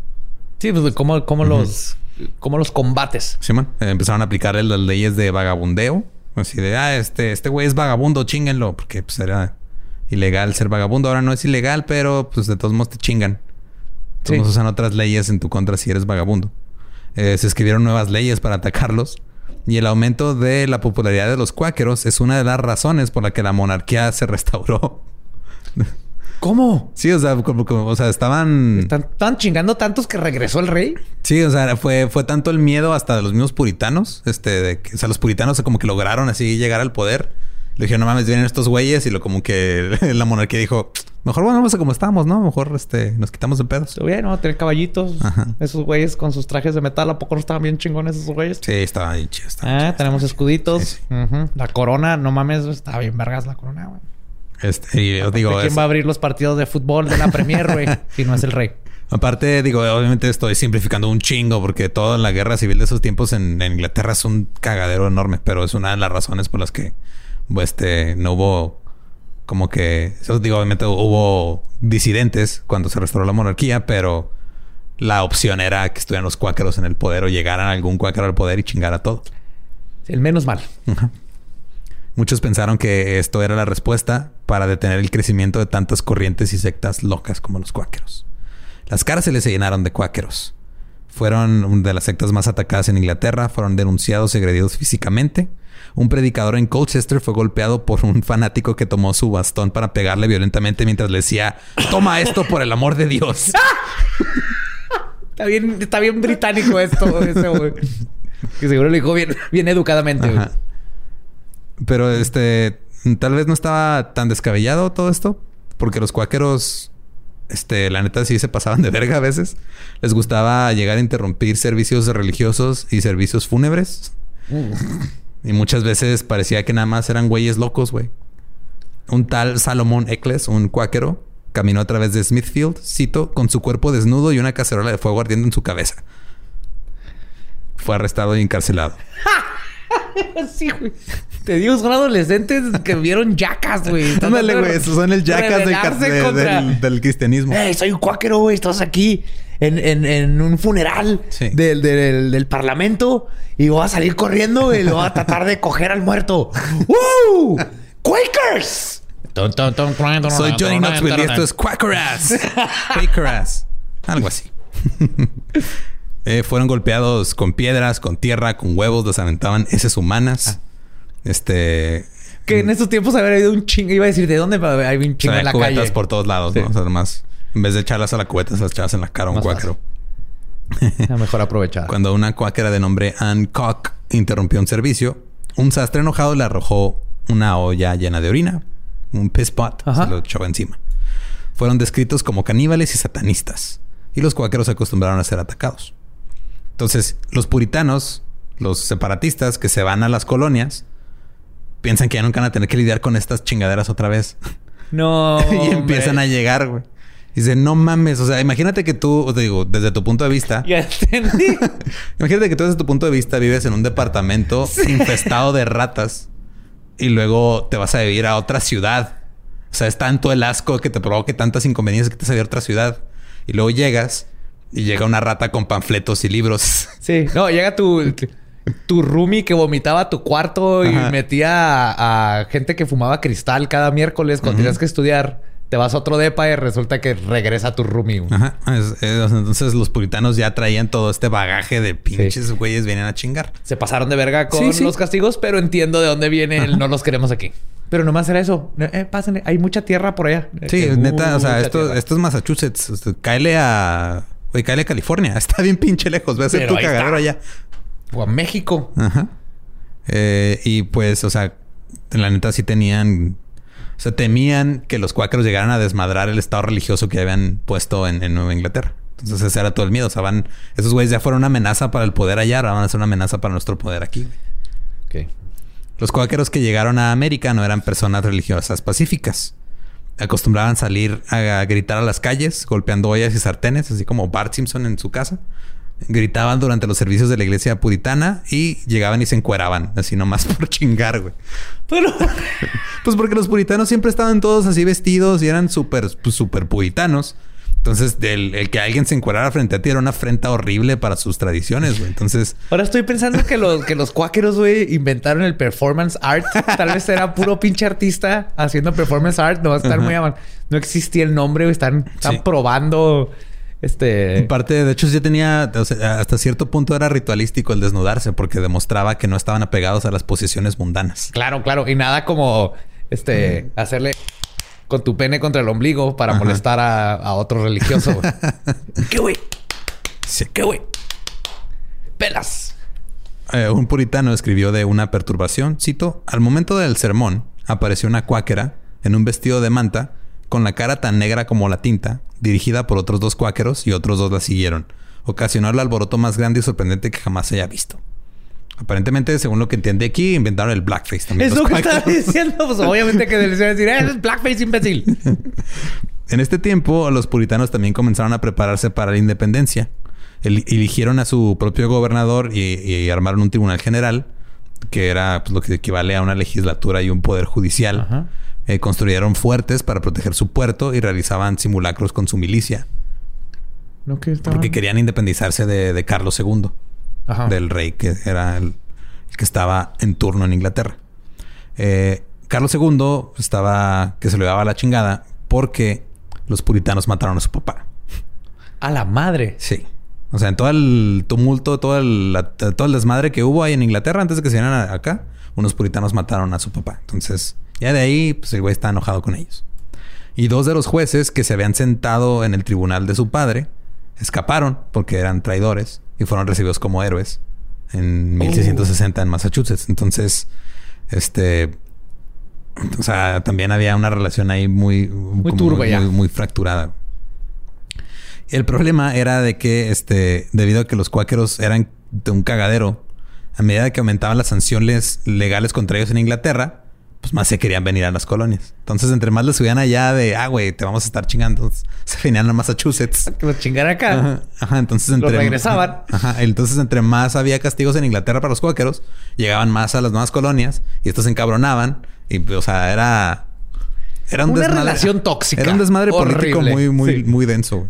Sí, pues como, los ¿Cómo los combates? Sí, man. Eh, empezaron a aplicar las leyes de vagabundeo. Así de, ah, este, este güey es vagabundo, chinguenlo. Porque pues era ilegal ser vagabundo. Ahora no es ilegal, pero pues de todos modos te chingan. Todos usan otras leyes en tu contra si eres vagabundo. Eh, se escribieron nuevas leyes para atacarlos. Y el aumento de la popularidad de los cuáqueros es una de las razones por la que la monarquía se restauró. *laughs* ¿Cómo? Sí, o sea, como, o sea, estaban... ¿Están, chingando tantos que regresó el rey? Sí, o sea, fue, fue tanto el miedo hasta de los mismos puritanos, este, de que, o sea, los puritanos como que lograron así llegar al poder. Le dijeron, no mames, vienen estos güeyes y lo como que *laughs* la monarquía dijo, mejor bueno, vamos a como estamos, ¿no? Mejor este, nos quitamos de pedos. Bien, ¿no? Tener caballitos. Esos güeyes con sus trajes de metal, ¿a poco no estaban bien chingones esos güeyes? Sí, estaban bien chidos. Ah, tenemos escuditos. La corona, no mames, estaba bien vergas la corona, güey. Este, yo digo. ¿Quién va a abrir los partidos de fútbol de la Premier, güey? *laughs* si no es el rey. Aparte, digo, obviamente estoy simplificando un chingo porque toda la guerra civil de esos tiempos en, Inglaterra es un cagadero enorme, pero es una de las razones por las que este, no hubo como que, eso digo, obviamente hubo disidentes cuando se restauró la monarquía, pero la opción era que estuvieran los cuáqueros en el poder o llegaran algún cuáquero al poder y chingara todo. El menos mal. Muchos pensaron que esto era la respuesta para detener el crecimiento de tantas corrientes y sectas locas como los cuáqueros. Las cárceles se llenaron de cuáqueros. Fueron de las sectas más atacadas en Inglaterra, fueron denunciados y agredidos físicamente. Un predicador en Colchester fue golpeado por un fanático que tomó su bastón para pegarle violentamente mientras le decía: Toma esto por el amor de Dios. está, bien, está bien británico esto, güey. Que seguro lo dijo bien, bien educadamente, pero este, tal vez no estaba tan descabellado todo esto, porque los cuáqueros, este, la neta sí se pasaban de verga a veces. Les gustaba llegar a interrumpir servicios religiosos y servicios fúnebres. Mm. Y muchas veces parecía que nada más eran güeyes locos, güey. Un tal Salomón Eccles, un cuáquero, caminó a través de Smithfield, cito, con su cuerpo desnudo y una cacerola de fuego ardiendo en su cabeza. Fue arrestado y encarcelado. *laughs* sí, güey. Te digo, son adolescentes que vieron yacas, güey. Ándale, güey. Esos son el yacas del, cristianismo. Ey, soy un cuáquero, güey. Estás aquí en, un funeral del, parlamento y voy a salir corriendo y lo voy a tratar de coger al muerto. *laughs* ¡Woo! ¡Quakers! Soy Johnny Knoxville y esto es Quackerass. *laughs* Quakerass. Algo así. Eh, fueron golpeados con piedras, con tierra, con huevos, los aventaban heces humanas. Ah. Este. Que en estos tiempos había habido un chingo. Iba a decir, ¿de dónde hay un chingo en la cubetas por todos lados, ¿no? O sea, además, en vez de echarlas a la cubeta, se las echabas en la cara a un cuáquero. mejor aprovechar. *laughs* Cuando una cuáquera de nombre Ann Cock interrumpió un servicio, un sastre enojado le arrojó una olla llena de orina, un piss pot, se lo echó encima. Fueron descritos como caníbales y satanistas, y los cuáqueros se acostumbraron a ser atacados. Entonces, los puritanos, los separatistas que se van a las colonias, piensan que ya nunca van a tener que lidiar con estas chingaderas otra vez. *laughs* No. *laughs* y empiezan a llegar, güey. Dicen, no mames, o sea, imagínate que tú, te digo, desde tu punto de vista. *laughs* Ya entendí. imagínate que tú desde tu punto de vista vives en un departamento infestado de ratas y luego te vas a vivir a otra ciudad. O sea, es tanto el asco que te provoque tantas inconveniencias que te vas a a otra ciudad. Y luego llegas y llega una rata con panfletos y libros. *laughs* Sí, no, llega tu, tu roomie que vomitaba tu cuarto y metía a, gente que fumaba cristal cada miércoles cuando tenías que estudiar. te vas a otro depa y resulta que regresa tu roomie. Ajá. Es- es- entonces los puritanos ya traían todo este bagaje de pinches güeyes vienen a chingar. Se pasaron de verga con Sí, sí. los castigos, pero entiendo de dónde viene el no los queremos aquí. Pero nomás era eso. Eh, pásenle. Hay mucha tierra por allá. Sí, Eh, neta, o sea, esto, tierra. esto es Massachusetts. Este, cáele a. Güey, cáele a California. *laughs* Está bien pinche lejos. Ve a hacer tu cagadero allá. O a México. Ajá. Eh, y pues, o sea, la neta sí tenían. O sea, temían que los cuáqueros llegaran a desmadrar el estado religioso que habían puesto en, en Nueva Inglaterra. Entonces, ese era todo el miedo. O sea, van. Esos güeyes ya fueron una amenaza para el poder allá, ahora van a ser una amenaza para nuestro poder aquí. Ok. Los cuáqueros que llegaron a América no eran personas religiosas pacíficas. Acostumbraban salir a gritar a las calles, golpeando ollas y sartenes, así como Bart Simpson en su casa. Gritaban durante los servicios de la iglesia puritana y llegaban y se encueraban, así nomás *laughs* por chingar, güey. Pero... *laughs* Pues porque los puritanos siempre estaban todos así vestidos y eran súper, pues, súper puritanos. Entonces, el, el que alguien se encuerara frente a ti era una afrenta horrible para sus tradiciones, güey. Entonces, Ahora estoy pensando que los, que los cuáqueros, güey, inventaron el performance art. Tal vez era puro pinche artista haciendo performance art. No va a estar muy No existía el nombre, güey. Están, están Sí. probando. Este. En parte, de hecho, ya tenía, o sea, hasta cierto punto era ritualístico el desnudarse porque demostraba que no estaban apegados a las posesiones mundanas. Claro, claro. Y nada como este hacerle con tu pene contra el ombligo para Ajá. molestar a, a otro religioso. güey. *laughs* ¿Qué güey? Sí. ¿Qué güey? Pelas. Eh, un puritano escribió de una perturbación, cito, al momento del sermón apareció una cuáquera en un vestido de manta con la cara tan negra como la tinta, dirigida por otros dos cuáqueros y otros dos la siguieron. Ocasionó el alboroto más grande y sorprendente que jamás haya visto. Aparentemente, según lo que entendí aquí, inventaron el blackface también. Es lo que estaba diciendo. Pues obviamente que les iba a decir, "Eh, es blackface imbécil. *laughs* En este tiempo, los puritanos también comenzaron a prepararse para la independencia. El- eligieron a su propio gobernador y, y armaron un tribunal general, que era pues, lo que equivale a una legislatura y un poder judicial. Ajá. Eh, construyeron fuertes para proteger su puerto y realizaban simulacros con su milicia, No que estaban- porque querían independizarse de, de Carlos II, Ajá. del rey que era el, el que estaba en turno en Inglaterra. Eh, Carlos II estaba que se lo llevaba a la chingada porque los puritanos mataron a su papá. A la madre. Sí. O sea, en todo el tumulto, todo el, la- todo el desmadre que hubo ahí en Inglaterra antes de que se vinieran acá, unos puritanos mataron a su papá. Entonces, ya de ahí, pues el güey está enojado con ellos. Y dos de los jueces que se habían sentado en el tribunal de su padre escaparon porque eran traidores y fueron recibidos como héroes en 1660 en Massachusetts. Entonces, este. O sea, también había una relación ahí muy, turbia ya. muy, muy fracturada. El problema era de que, este, debido a que los cuáqueros eran de un cagadero, a medida que aumentaban las sanciones legales contra ellos en Inglaterra, pues más se querían venir a las colonias. Entonces, entre más les subían allá de, ah, güey, te vamos a estar chingando, se venían a Massachusetts. Que los chingara acá. Ajá, ajá, entonces Los entre regresaban. Ajá, entonces entre más había castigos en Inglaterra para los cuáqueros, llegaban más a las nuevas colonias y estos se encabronaban y o sea, era era un Una desmadre- relación tóxica. Era un desmadre político muy muy Sí. muy denso.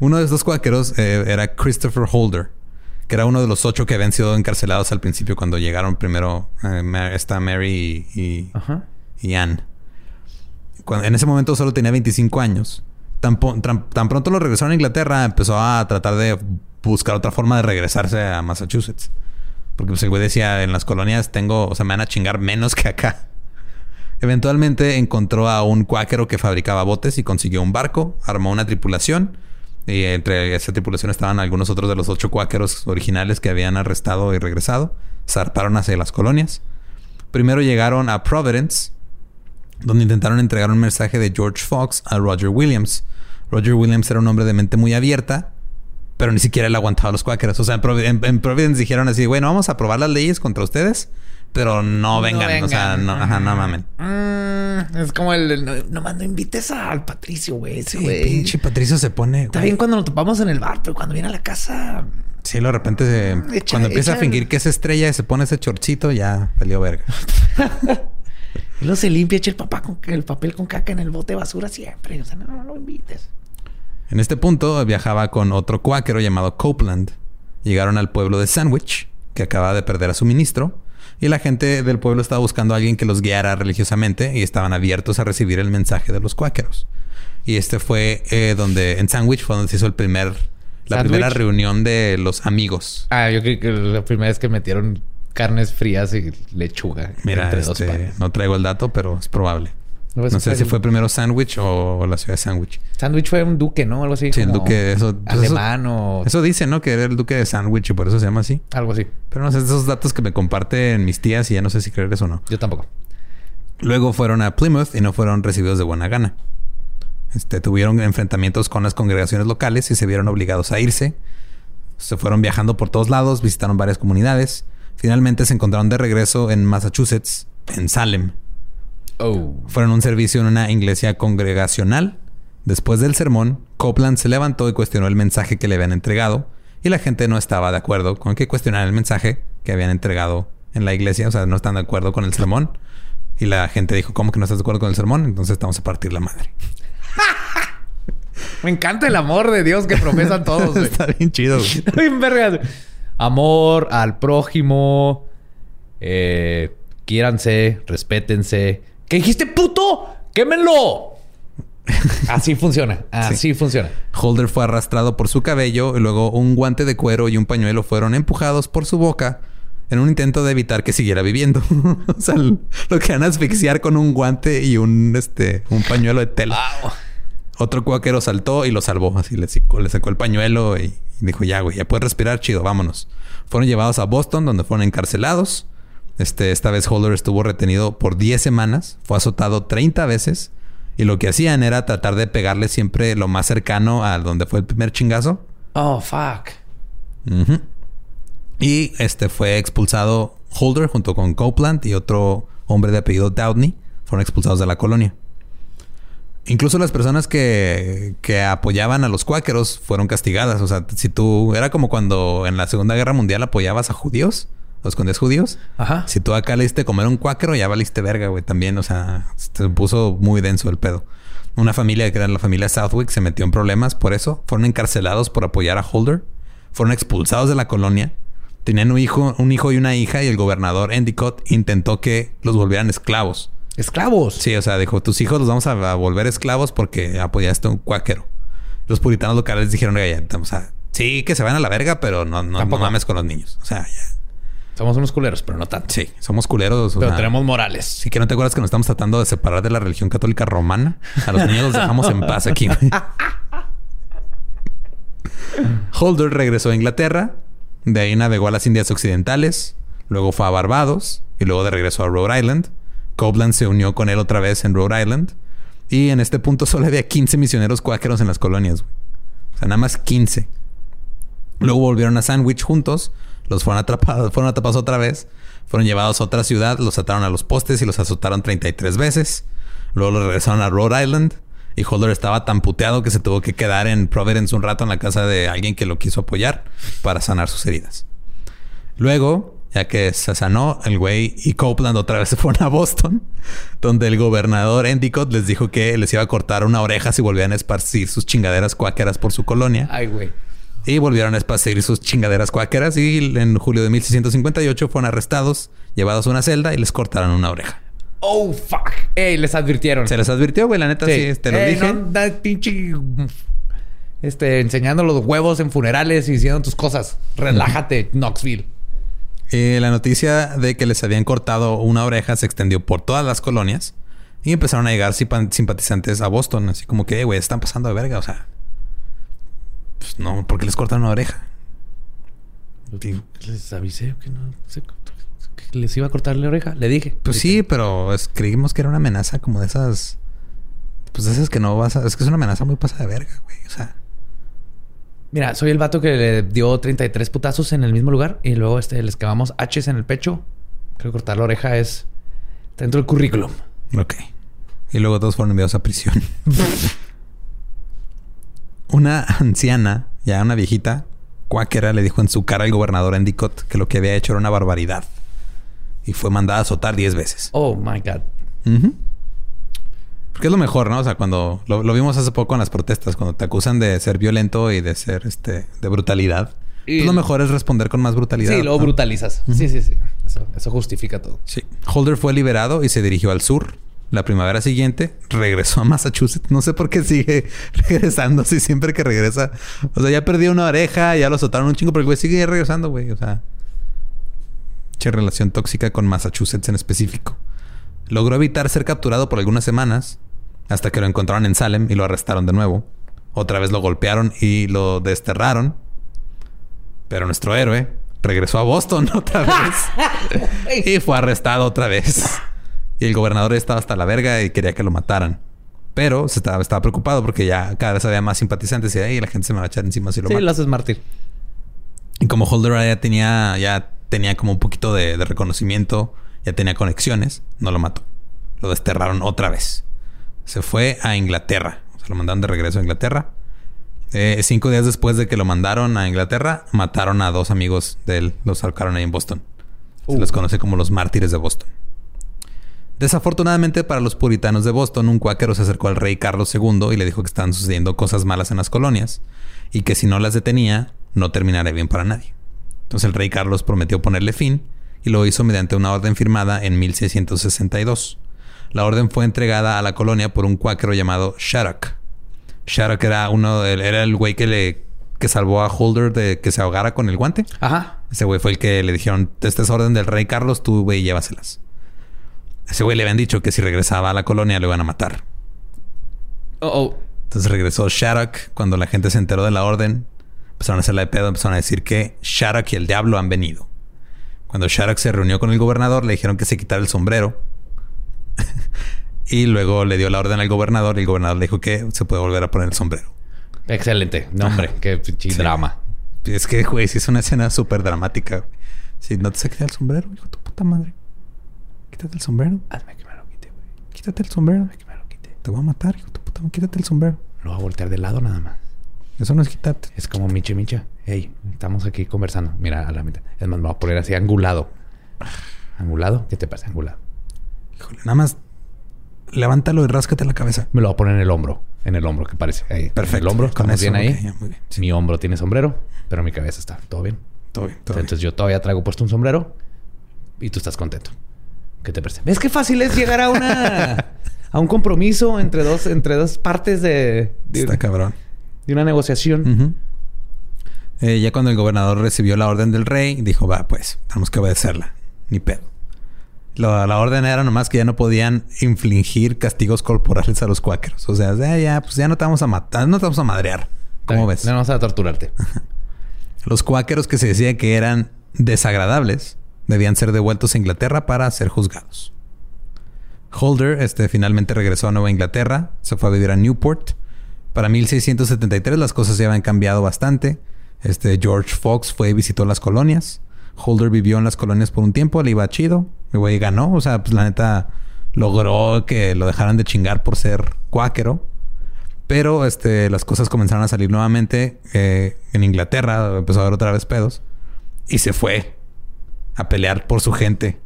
Uno de estos cuáqueros eh, era Christopher Holder, que era uno de los ocho que habían sido encarcelados al principio cuando llegaron primero eh, esta Mary y, y- Ajá. y Anne. Cuando- en ese momento solo tenía 25 años. Tan, po- tan- tan pronto lo regresaron a Inglaterra, empezó a tratar de buscar otra forma de regresarse a Massachusetts. Porque pues, el güey decía, en las colonias tengo, o sea, me van a chingar menos que acá. Eventualmente encontró a un cuáquero que fabricaba botes y consiguió un barco, armó una tripulación. Y entre esa tripulación estaban algunos otros de los ocho cuáqueros originales que habían arrestado y regresado. Zarparon hacia las colonias. Primero llegaron a Providence, donde intentaron entregar un mensaje de George Fox a Roger Williams. Roger Williams era un hombre de mente muy abierta, pero ni siquiera él aguantaba los cuáqueros. O sea, en Providence dijeron así, bueno, vamos a aprobar las leyes contra ustedes, pero no vengan, o sea, no, ajá, no mamen. Mm, es como el, no, nomás no invites al Patricio, güey. Sí, güey. pinche Patricio se pone. Está bien cuando nos topamos en el bar, pero cuando viene a la casa. Sí, de repente se- Echa- cuando empieza echa- a fingir que es estrella y se pone ese chorcito, ya peleó verga. *laughs* Y luego se limpia, echa el, papá con, el papel con caca en el bote de basura siempre. O sea, no, no lo invites. En este punto viajaba con otro cuáquero llamado Copeland. Llegaron al pueblo de Sandwich, que acababa de perder a su ministro, Y la gente del pueblo estaba buscando a alguien que los guiara religiosamente y estaban abiertos a recibir el mensaje de los cuáqueros. Y este fue eh, donde, en Sandwich, fue donde se hizo el primer, la ¿Sandwich? primera reunión de los amigos. Ah, yo creo que la primera vez que metieron carnes frías y lechuga Mira, entre dos este, panes. no traigo el dato, pero es probable. No, No sé si fue primero Sandwich o, la ciudad de Sandwich. Sándwich fue un duque, ¿no? Algo así. Sí, el duque, eso- pues eso- alemán o Eso dice, ¿no? Que era el duque de Sandwich y por eso se llama así. algo así. Pero no sé, esos datos que me comparten mis tías y ya no sé si creerles o no. Yo tampoco. Luego fueron a Plymouth y no fueron recibidos de buena gana. Este, tuvieron enfrentamientos con las congregaciones locales y se vieron obligados a irse. Se fueron viajando por todos lados, visitaron varias comunidades. Finalmente se encontraron de regreso en Massachusetts, en Salem. Oh. Fueron un servicio en una iglesia congregacional. Después del sermón, Copeland se levantó y cuestionó el mensaje que le habían entregado. Y la gente no estaba de acuerdo con que cuestionaran el mensaje que habían entregado en la iglesia. O sea, no están de acuerdo con el sermón. Y la gente dijo, ¿cómo que no estás de acuerdo con el sermón? Entonces vamos a partir la madre. *laughs* Me encanta el amor de Dios que profesan todos, güey. *laughs* Está bien chido. *laughs* Amor al prójimo. Eh, quiéranse, respétense. ¿Qué dijiste, puto? ¡Quémenlo! *laughs* Así funciona. Así funciona. Holder fue arrastrado por su cabello y luego un guante de cuero y un pañuelo fueron empujados por su boca en un intento de evitar que siguiera viviendo. *laughs* o sea, lo querían asfixiar con un guante y un, este, un pañuelo de tela. Otro cuáquero saltó y lo salvó. Así le sacó, le sacó el pañuelo y dijo, ya, güey, ya puedes respirar, chido, vámonos. Fueron llevados a Boston, donde fueron encarcelados. Este, esta vez Holder estuvo retenido por 10 semanas. Fue azotado 30 veces. Y lo que hacían era tratar de pegarle siempre lo más cercano a donde fue el primer chingazo. Oh, fuck. Y este fue expulsado Holder junto con Copeland y otro hombre de apellido Downey. Fueron expulsados de la colonia. Incluso las personas que, que apoyaban a los cuáqueros fueron castigadas. O sea, si tú... Era como cuando en la Segunda Guerra Mundial apoyabas a judíos. Los condes judíos. Ajá. Si tú acá le diste comer un cuáquero, ya valiste verga, güey. También, o sea, se puso muy denso el pedo. Una familia que era la familia Southwick se metió en problemas por eso. Fueron encarcelados por apoyar a Holder. Fueron expulsados de la colonia. Tenían un hijo, un hijo y una hija y el gobernador Endicott intentó que los volvieran esclavos. Esclavos. Sí, o sea, dijo, tus hijos los vamos a, a volver esclavos porque apoyaste a un cuáquero. Los puritanos locales dijeron, "Oye, ya, o sea, sí que se van a la verga, pero no, no, no mames con los niños. O sea, ya. Somos unos culeros, pero no tanto. Sí, somos culeros. o Pero sea, tenemos morales. Sí, que no te acuerdas que nos estamos tratando de separar de la religión católica romana. A los niños los dejamos en paz aquí. *laughs* Holder regresó a Inglaterra. De ahí navegó a las Indias Occidentales. Luego fue a Barbados. Y luego de regreso a Rhode Island. Copeland se unió con él otra vez en Rhode Island. Y en este punto solo había 15 misioneros cuáqueros en las colonias. güey. O sea, nada más 15. Luego volvieron a Sandwich juntos. Los fueron atrapados, fueron atrapados otra vez. Fueron llevados a otra ciudad, los ataron a los postes y los azotaron 33 veces. Luego los regresaron a Rhode Island. Y Holder estaba tan puteado que se tuvo que quedar en Providence un rato en la casa de alguien que lo quiso apoyar para sanar sus heridas. Luego, ya que se sanó, el güey y Copeland otra vez *laughs* se fueron a Boston, donde el gobernador Endicott les dijo que les iba a cortar una oreja si volvían a esparcir sus chingaderas cuáqueras por su colonia. Ay, güey. Y volvieron a esparcir sus chingaderas cuáqueras y en julio de 1658 fueron arrestados, llevados a una celda y les cortaron una oreja. Oh, fuck. Ey, les advirtieron. Se les advirtió, güey, la neta, sí, te lo Ey, dije. no, da pinche... Este, enseñando los huevos en funerales y diciendo tus cosas. Relájate, Knoxville. Eh, la noticia de que les habían cortado una oreja se extendió por todas las colonias y empezaron a llegar simpa- simpatizantes a Boston, así como que, "Eh, güey, están pasando de verga, o sea, pues no, ¿por qué les cortaron una oreja? Sí. Les avisé que no sé, que les iba a cortar la oreja. Le dije. Pues sí, pero es- creímos que era una amenaza como de esas, pues de esas que no vas a, es que es una amenaza muy pasada de verga, güey, o sea. Mira, soy el vato que le dio 33 putazos en el mismo lugar y luego este, les clavamos H's en el pecho. Creo que cortar la oreja es está dentro del currículum. Ok. Y luego todos fueron enviados a prisión. *laughs* una anciana, ya una viejita, cuáquera, le dijo en su cara al gobernador Endicott que lo que había hecho era una barbaridad. Y fue mandada a azotar 10 veces. Oh my God. Porque es lo mejor, ¿no? O sea, cuando lo, lo vimos hace poco en las protestas, cuando te acusan de ser violento y de ser este de brutalidad. Y- pues lo mejor es responder con más brutalidad. Sí, luego ¿no? brutalizas. Sí, sí, sí. Eso, eso justifica todo. Sí. Holder fue liberado y se dirigió al sur. La primavera siguiente regresó a Massachusetts. No sé por qué sigue *laughs* regresando. Si siempre que regresa. O sea, ya perdió una oreja, ya lo soltaron un chingo, pero el güey sigue regresando, güey. O sea, che relación tóxica con Massachusetts en específico. Logró evitar ser capturado por algunas semanas hasta que lo encontraron en Salem y lo arrestaron de nuevo. Otra vez lo golpearon y lo desterraron. Pero nuestro héroe regresó a Boston *laughs* otra vez *laughs* y fue arrestado otra vez. Y el gobernador estaba hasta la verga y quería que lo mataran. Pero se estaba, estaba preocupado porque ya cada vez había más simpatizantes y ahí la gente se me va a echar encima si lo Sí, mata. lo haces mártir. Y como Holder ya tenía, ya tenía como un poquito de, de reconocimiento, ya tenía conexiones, no lo mató. Lo desterraron otra vez. Se fue a Inglaterra. O sea, lo mandaron de regreso a Inglaterra. Eh, cinco días después de que lo mandaron a Inglaterra, mataron a dos amigos de él. Los ahorcaron ahí en Boston. Se les conoce como los mártires de Boston. Desafortunadamente para los puritanos de Boston, un cuáquero se acercó al rey Carlos II y le dijo que estaban sucediendo cosas malas en las colonias y que si no las detenía, no terminaría bien para nadie. Entonces el rey Carlos prometió ponerle fin y lo hizo mediante una orden firmada en 1662. La orden fue entregada a la colonia por un cuáquero llamado Shattuck. Shattuck era uno era el güey que le que salvó a Holder de que se ahogara con el guante. Ajá. Ese güey fue el que le dijeron, esta es orden del rey Carlos, tú güey llévaselas. Ese güey le habían dicho que si regresaba a la colonia lo iban a matar. Oh, oh. Entonces regresó Shattuck. Cuando la gente se enteró de la orden, empezaron a hacerla de pedo, empezaron a decir que Shattuck y el diablo han venido. Cuando Shattuck se reunió con el gobernador, le dijeron que se quitara el sombrero. *laughs* y luego le dio la orden al gobernador y el gobernador le dijo que se puede volver a poner el sombrero. Excelente. No, hombre, qué Sí. drama. Es que, güey, sí es una escena súper dramática. Si no te se quita el sombrero, hijo de tu puta madre. Quítate el sombrero. Hazme que me lo quite, güey. Quítate el sombrero. Que me lo quite. Te voy a matar, hijo de puta. Quítate el sombrero. Lo voy a voltear de lado nada más. Eso no es quitarte. Es como Micha Micha. Hey, estamos aquí conversando. Mira, a la mitad. Es más, me voy a poner así angulado. ¿Angulado? ¿Qué te pasa, angulado? Híjole, nada más levántalo y ráscate la cabeza. Me lo voy a poner en el hombro. En el hombro, que parece. Ahí. Perfecto. En el hombro, eso, bien ahí. ok, ya, muy bien. Sí, Mi hombro tiene sombrero, pero mi cabeza está todo bien. todo bien, todo bien. Entonces yo todavía traigo puesto un sombrero y tú estás contento. ¿Qué te parece? ¿Ves qué fácil es llegar a una a un compromiso entre dos entre dos partes de, de, Está cabrón. de una negociación? Eh, ya cuando el gobernador recibió la orden del rey, dijo, va, pues, tenemos que obedecerla. Ni pedo. La, la orden era nomás que ya no podían infligir castigos corporales a los cuáqueros. O sea, ya, ya, pues ya no te vamos a matar, no te vamos a madrear. ¿Cómo ves? No vamos a torturarte. *laughs* Los cuáqueros que se decía que eran desagradables debían ser devueltos a Inglaterra para ser juzgados. Holder este, finalmente regresó a Nueva Inglaterra, se fue a vivir a Newport. Para 1673 las cosas ya habían cambiado bastante. Este, George Fox fue y visitó las colonias. Holder vivió en las colonias por un tiempo, le iba chido. El güey ganó, o sea, pues la neta logró que lo dejaran de chingar por ser cuáquero. Pero este, las cosas comenzaron a salir nuevamente eh, en Inglaterra. Empezó a haber otra vez pedos. Y se fue a pelear por su gente.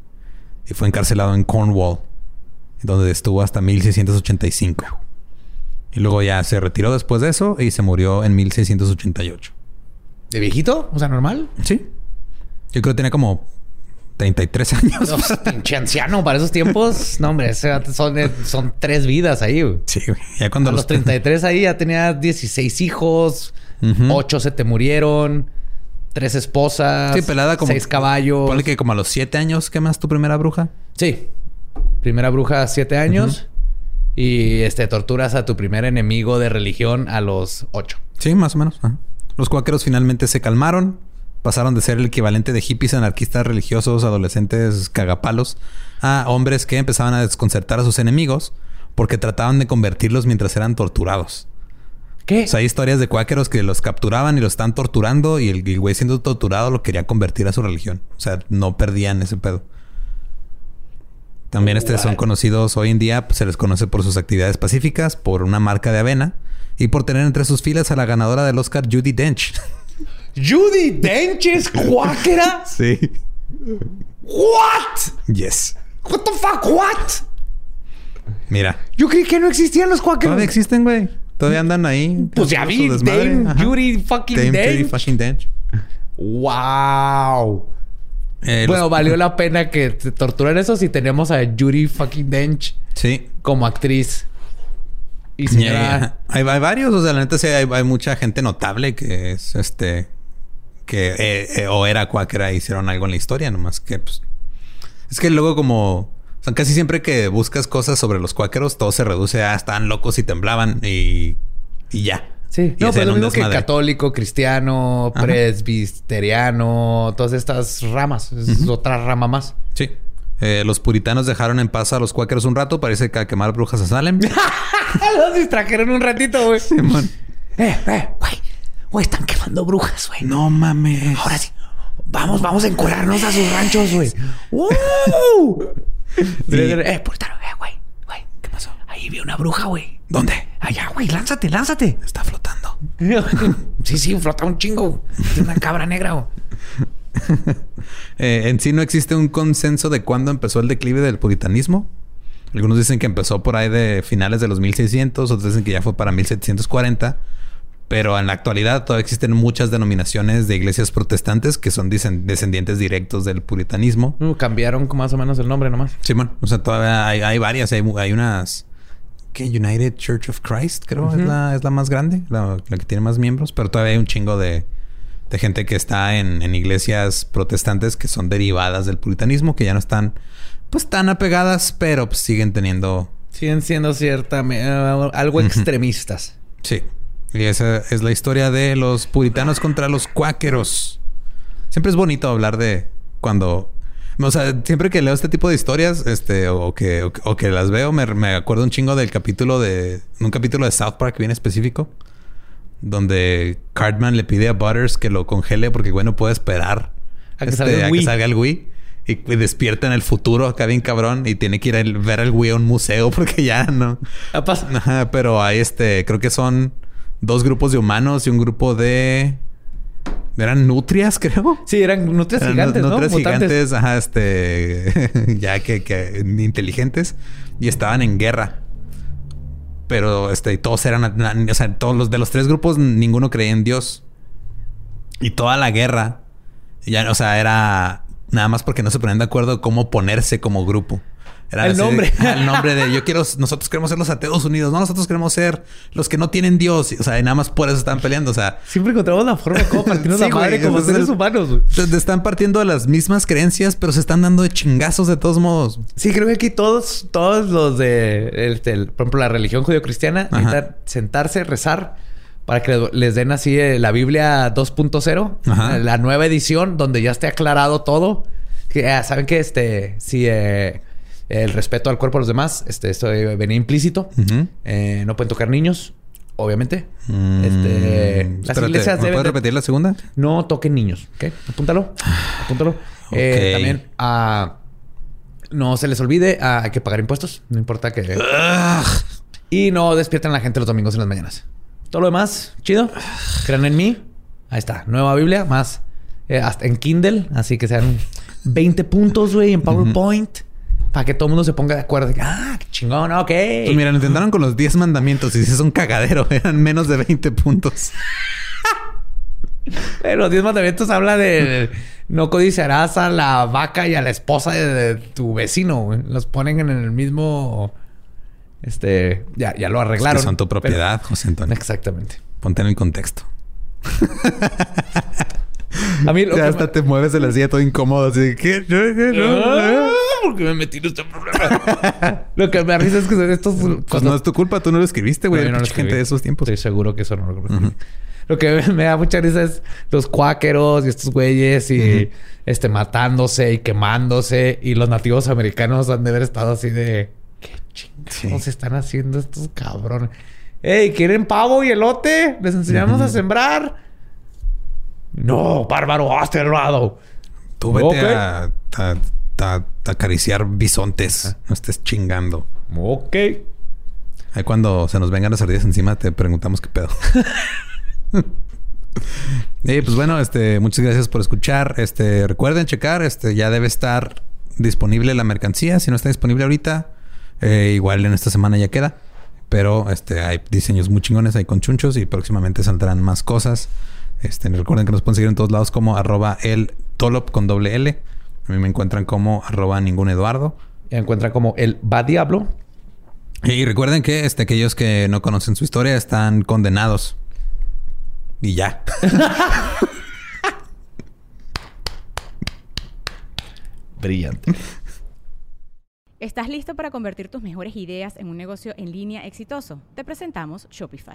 Y fue encarcelado en Cornwall, donde estuvo hasta 1685. Y luego ya se retiró después de eso y se murió en 1688. ¿De viejito? O sea, normal. Sí. Yo creo que tenía como 33 años. No, pues, pinche anciano para esos tiempos. No, hombre, son, eh, son tres vidas ahí. güey. Sí, güey. Ya cuando A los 33 ahí ya tenía 16 hijos, Ujú. 8 se te murieron, tres esposas, Sí, pelada como... seis caballos. Ponle que como a los 7 años quemas tu primera bruja. Sí. Primera bruja, 7 años. Y este, torturas a tu primer enemigo de religión a los 8. Sí, más o menos. Ajá. Los cuáqueros finalmente se calmaron. Pasaron de ser el equivalente de hippies anarquistas religiosos, adolescentes cagapalos, a hombres que empezaban a desconcertar a sus enemigos porque trataban de convertirlos mientras eran torturados. ¿Qué? O sea, hay historias de cuáqueros que los capturaban y los están torturando y el, el güey siendo torturado lo quería convertir a su religión. O sea, no perdían ese pedo. También este, son conocidos hoy en día, pues, se les conoce por sus actividades pacíficas, por una marca de avena y por tener entre sus filas a la ganadora del Oscar, Judy Dench. *laughs* Judy Dench es cuáquera. *laughs* Sí. What? Yes. What the fuck? What? Mira. Yo creí que no existían los cuáqueros. Todavía existen, güey. Todavía andan ahí. Pues ya vi. Dame. Judy fucking Dame Judy fucking Dench. Wow. Eh, bueno, los- valió la pena que te torturan eso si tenemos a Judy fucking Dench Sí. como actriz. Y señora... yeah. Hay, hay varios, o sea, la neta sí hay, hay mucha gente notable que es este que eh, eh, o era cuáquera hicieron algo en la historia, nomás que pues es que luego como o sea, casi siempre que buscas cosas sobre los cuáqueros, todo se reduce a estaban locos y temblaban y, y ya. Sí, Y no, pero lo un mismo que católico, cristiano, Ajá. presbiteriano, todas estas ramas. Es otra rama más. Sí. Eh, los puritanos dejaron en paz a los cuáqueros un rato, parece que a quemar brujas a Salem. *laughs* Los distrajeron un ratito, güey. Simón. Eh, eh, güey. Güey, están quemando brujas, güey. no mames. Ahora sí. Vamos, vamos a encuadrarnos a sus ranchos, güey. ¡Wow! *laughs* Eh, puritano, eh, güey. Güey, ¿qué pasó? Ahí vi una bruja, güey. ¿Dónde? Allá, güey, lánzate, lánzate. Está flotando. *laughs* sí, sí, flota un chingo. Es una cabra negra, güey. *laughs* Eh, en sí no existe un consenso de cuándo empezó el declive del puritanismo. Algunos dicen que empezó por ahí de finales de los 1600, otros dicen que ya fue para 1740. Pero en la actualidad todavía existen muchas denominaciones de iglesias protestantes que son descendientes directos del puritanismo. Uh, cambiaron más o menos el nombre nomás. Simón, o sea, todavía hay, hay varias, hay, hay unas que United Church of Christ, creo, es, la, es la más grande, la, la que tiene más miembros, pero todavía hay un chingo de, de gente que está en, en iglesias protestantes que son derivadas del puritanismo, que ya no están pues tan apegadas, pero pues, siguen teniendo. Siguen siendo cierta... eh, algo extremistas. Sí. Y esa es la historia de los puritanos contra los cuáqueros. Siempre es bonito hablar de cuando. O sea, siempre que leo este tipo de historias, este, o que, o, que- o que las veo, me, me acuerdo un chingo del capítulo de. Un capítulo de South Park bien específico. Donde Cartman le pide a Butters que lo congele porque güey no puede esperar A que este, salga el a que Wii. salga el Wii. Y, y despierta en el futuro acá bien cabrón y tiene que ir a ver al Wii a un museo *laughs* porque ya no. Ah. Ajá, pero hay este, creo que son dos grupos de humanos y un grupo de. Eran nutrias, *laughs* creo. Sí, eran nutrias Eran gigantes, ¿no? nutrias Mutantes. gigantes, ajá, este. *laughs* ya que, que inteligentes. Y estaban en guerra. Pero este, todos eran. O sea, todos los de los tres grupos, ninguno creía en Dios. Y toda la guerra. Ya, o sea, era nada más porque no se ponían de acuerdo cómo ponerse como grupo. Era El de- nombre. ajá, el nombre de yo quiero, nosotros queremos ser los ateos unidos, no, nosotros queremos ser los que no tienen Dios. O sea, y nada más por eso están peleando. O sea, Siempre encontramos la forma de cómo *laughs* partirnos Sí, la madre güey, como seres el- humanos, güey. están partiendo de las mismas creencias, pero se están dando de chingazos de todos modos. Sí, creo que aquí todos, todos los de, el- por ejemplo, la religión judio-cristiana, necesitan sentarse, rezar, para que les den así eh, la Biblia 2.0, Ajá. eh, la nueva edición, donde ya esté aclarado todo. Que, ah, Saben que este, si eh, el respeto al cuerpo de los demás, este, esto venía implícito. Eh, no pueden tocar niños, obviamente. Mm, Este, las espérate, iglesias ¿me deben puedes de- repetir la segunda? no toquen niños, ¿ok? Apúntalo. *sighs* Apúntalo. Eh, Ok. también ah, no se les olvide, ah, hay que pagar impuestos. No importa que. Y no despierten a la gente los domingos en las mañanas. Todo lo demás, chido. Crean en mí. Ahí está. Nueva Biblia, más eh, hasta en Kindle. Así que sean 20 puntos, güey, en PowerPoint. Para que todo el mundo se ponga de acuerdo. Que, ah, qué chingón, ok. Pues mira, lo intentaron con los 10 mandamientos y es un cagadero, *laughs* eran menos de 20 puntos. *laughs* Pero los diez mandamientos habla de no codiciarás a la vaca y a la esposa de, de tu vecino. Los ponen en el mismo. Este. Ya, ya lo Es arreglaron. que son tu pero- propiedad, José Antonio. Exactamente. Ponte en el contexto. *laughs* A mí lo Ya que hasta me- te mueves de las días todo incómodo. Así de, ¿qué? ¿Qué? ¿Qué? No, no. ¿Por qué me metí en este problema? *laughs* lo que me da risa es que son estos. Pues no es tu culpa, tú no lo escribiste, güey. No, gente de esos tiempos. Estoy seguro que eso no lo escribí. *laughs* Lo que me da mucha risa es los cuáqueros y estos güeyes y este matándose y quemándose. Y los nativos americanos han de haber estado así de qué chingados Sí. están haciendo estos cabrones. Ey, ¿quieren pavo y elote? ¿Les enseñamos a sembrar? No, bárbaro, hazte al lado. Tú vete Ok. a, a- a- acariciar bisontes. No estés chingando. Ok. Ahí cuando se nos vengan las ardillas encima, te preguntamos qué pedo. *laughs* Eh, pues bueno, este, muchas gracias por escuchar. Este, recuerden checar, este, ya debe estar disponible la mercancía. Si no está disponible ahorita, eh, igual en esta semana ya queda. Pero este, hay diseños muy chingones ahí con chunchos y próximamente saldrán más cosas. Este, recuerden que nos pueden seguir en todos lados como arroba el tolop con doble L. A mí me encuentran como arroba ningún Eduardo. Me encuentran como el va diablo. Y recuerden que este, aquellos que no conocen su historia están condenados. Y ya. *laughs* Brillante. ¿Estás listo para convertir tus mejores ideas en un negocio en línea exitoso? Te presentamos Shopify.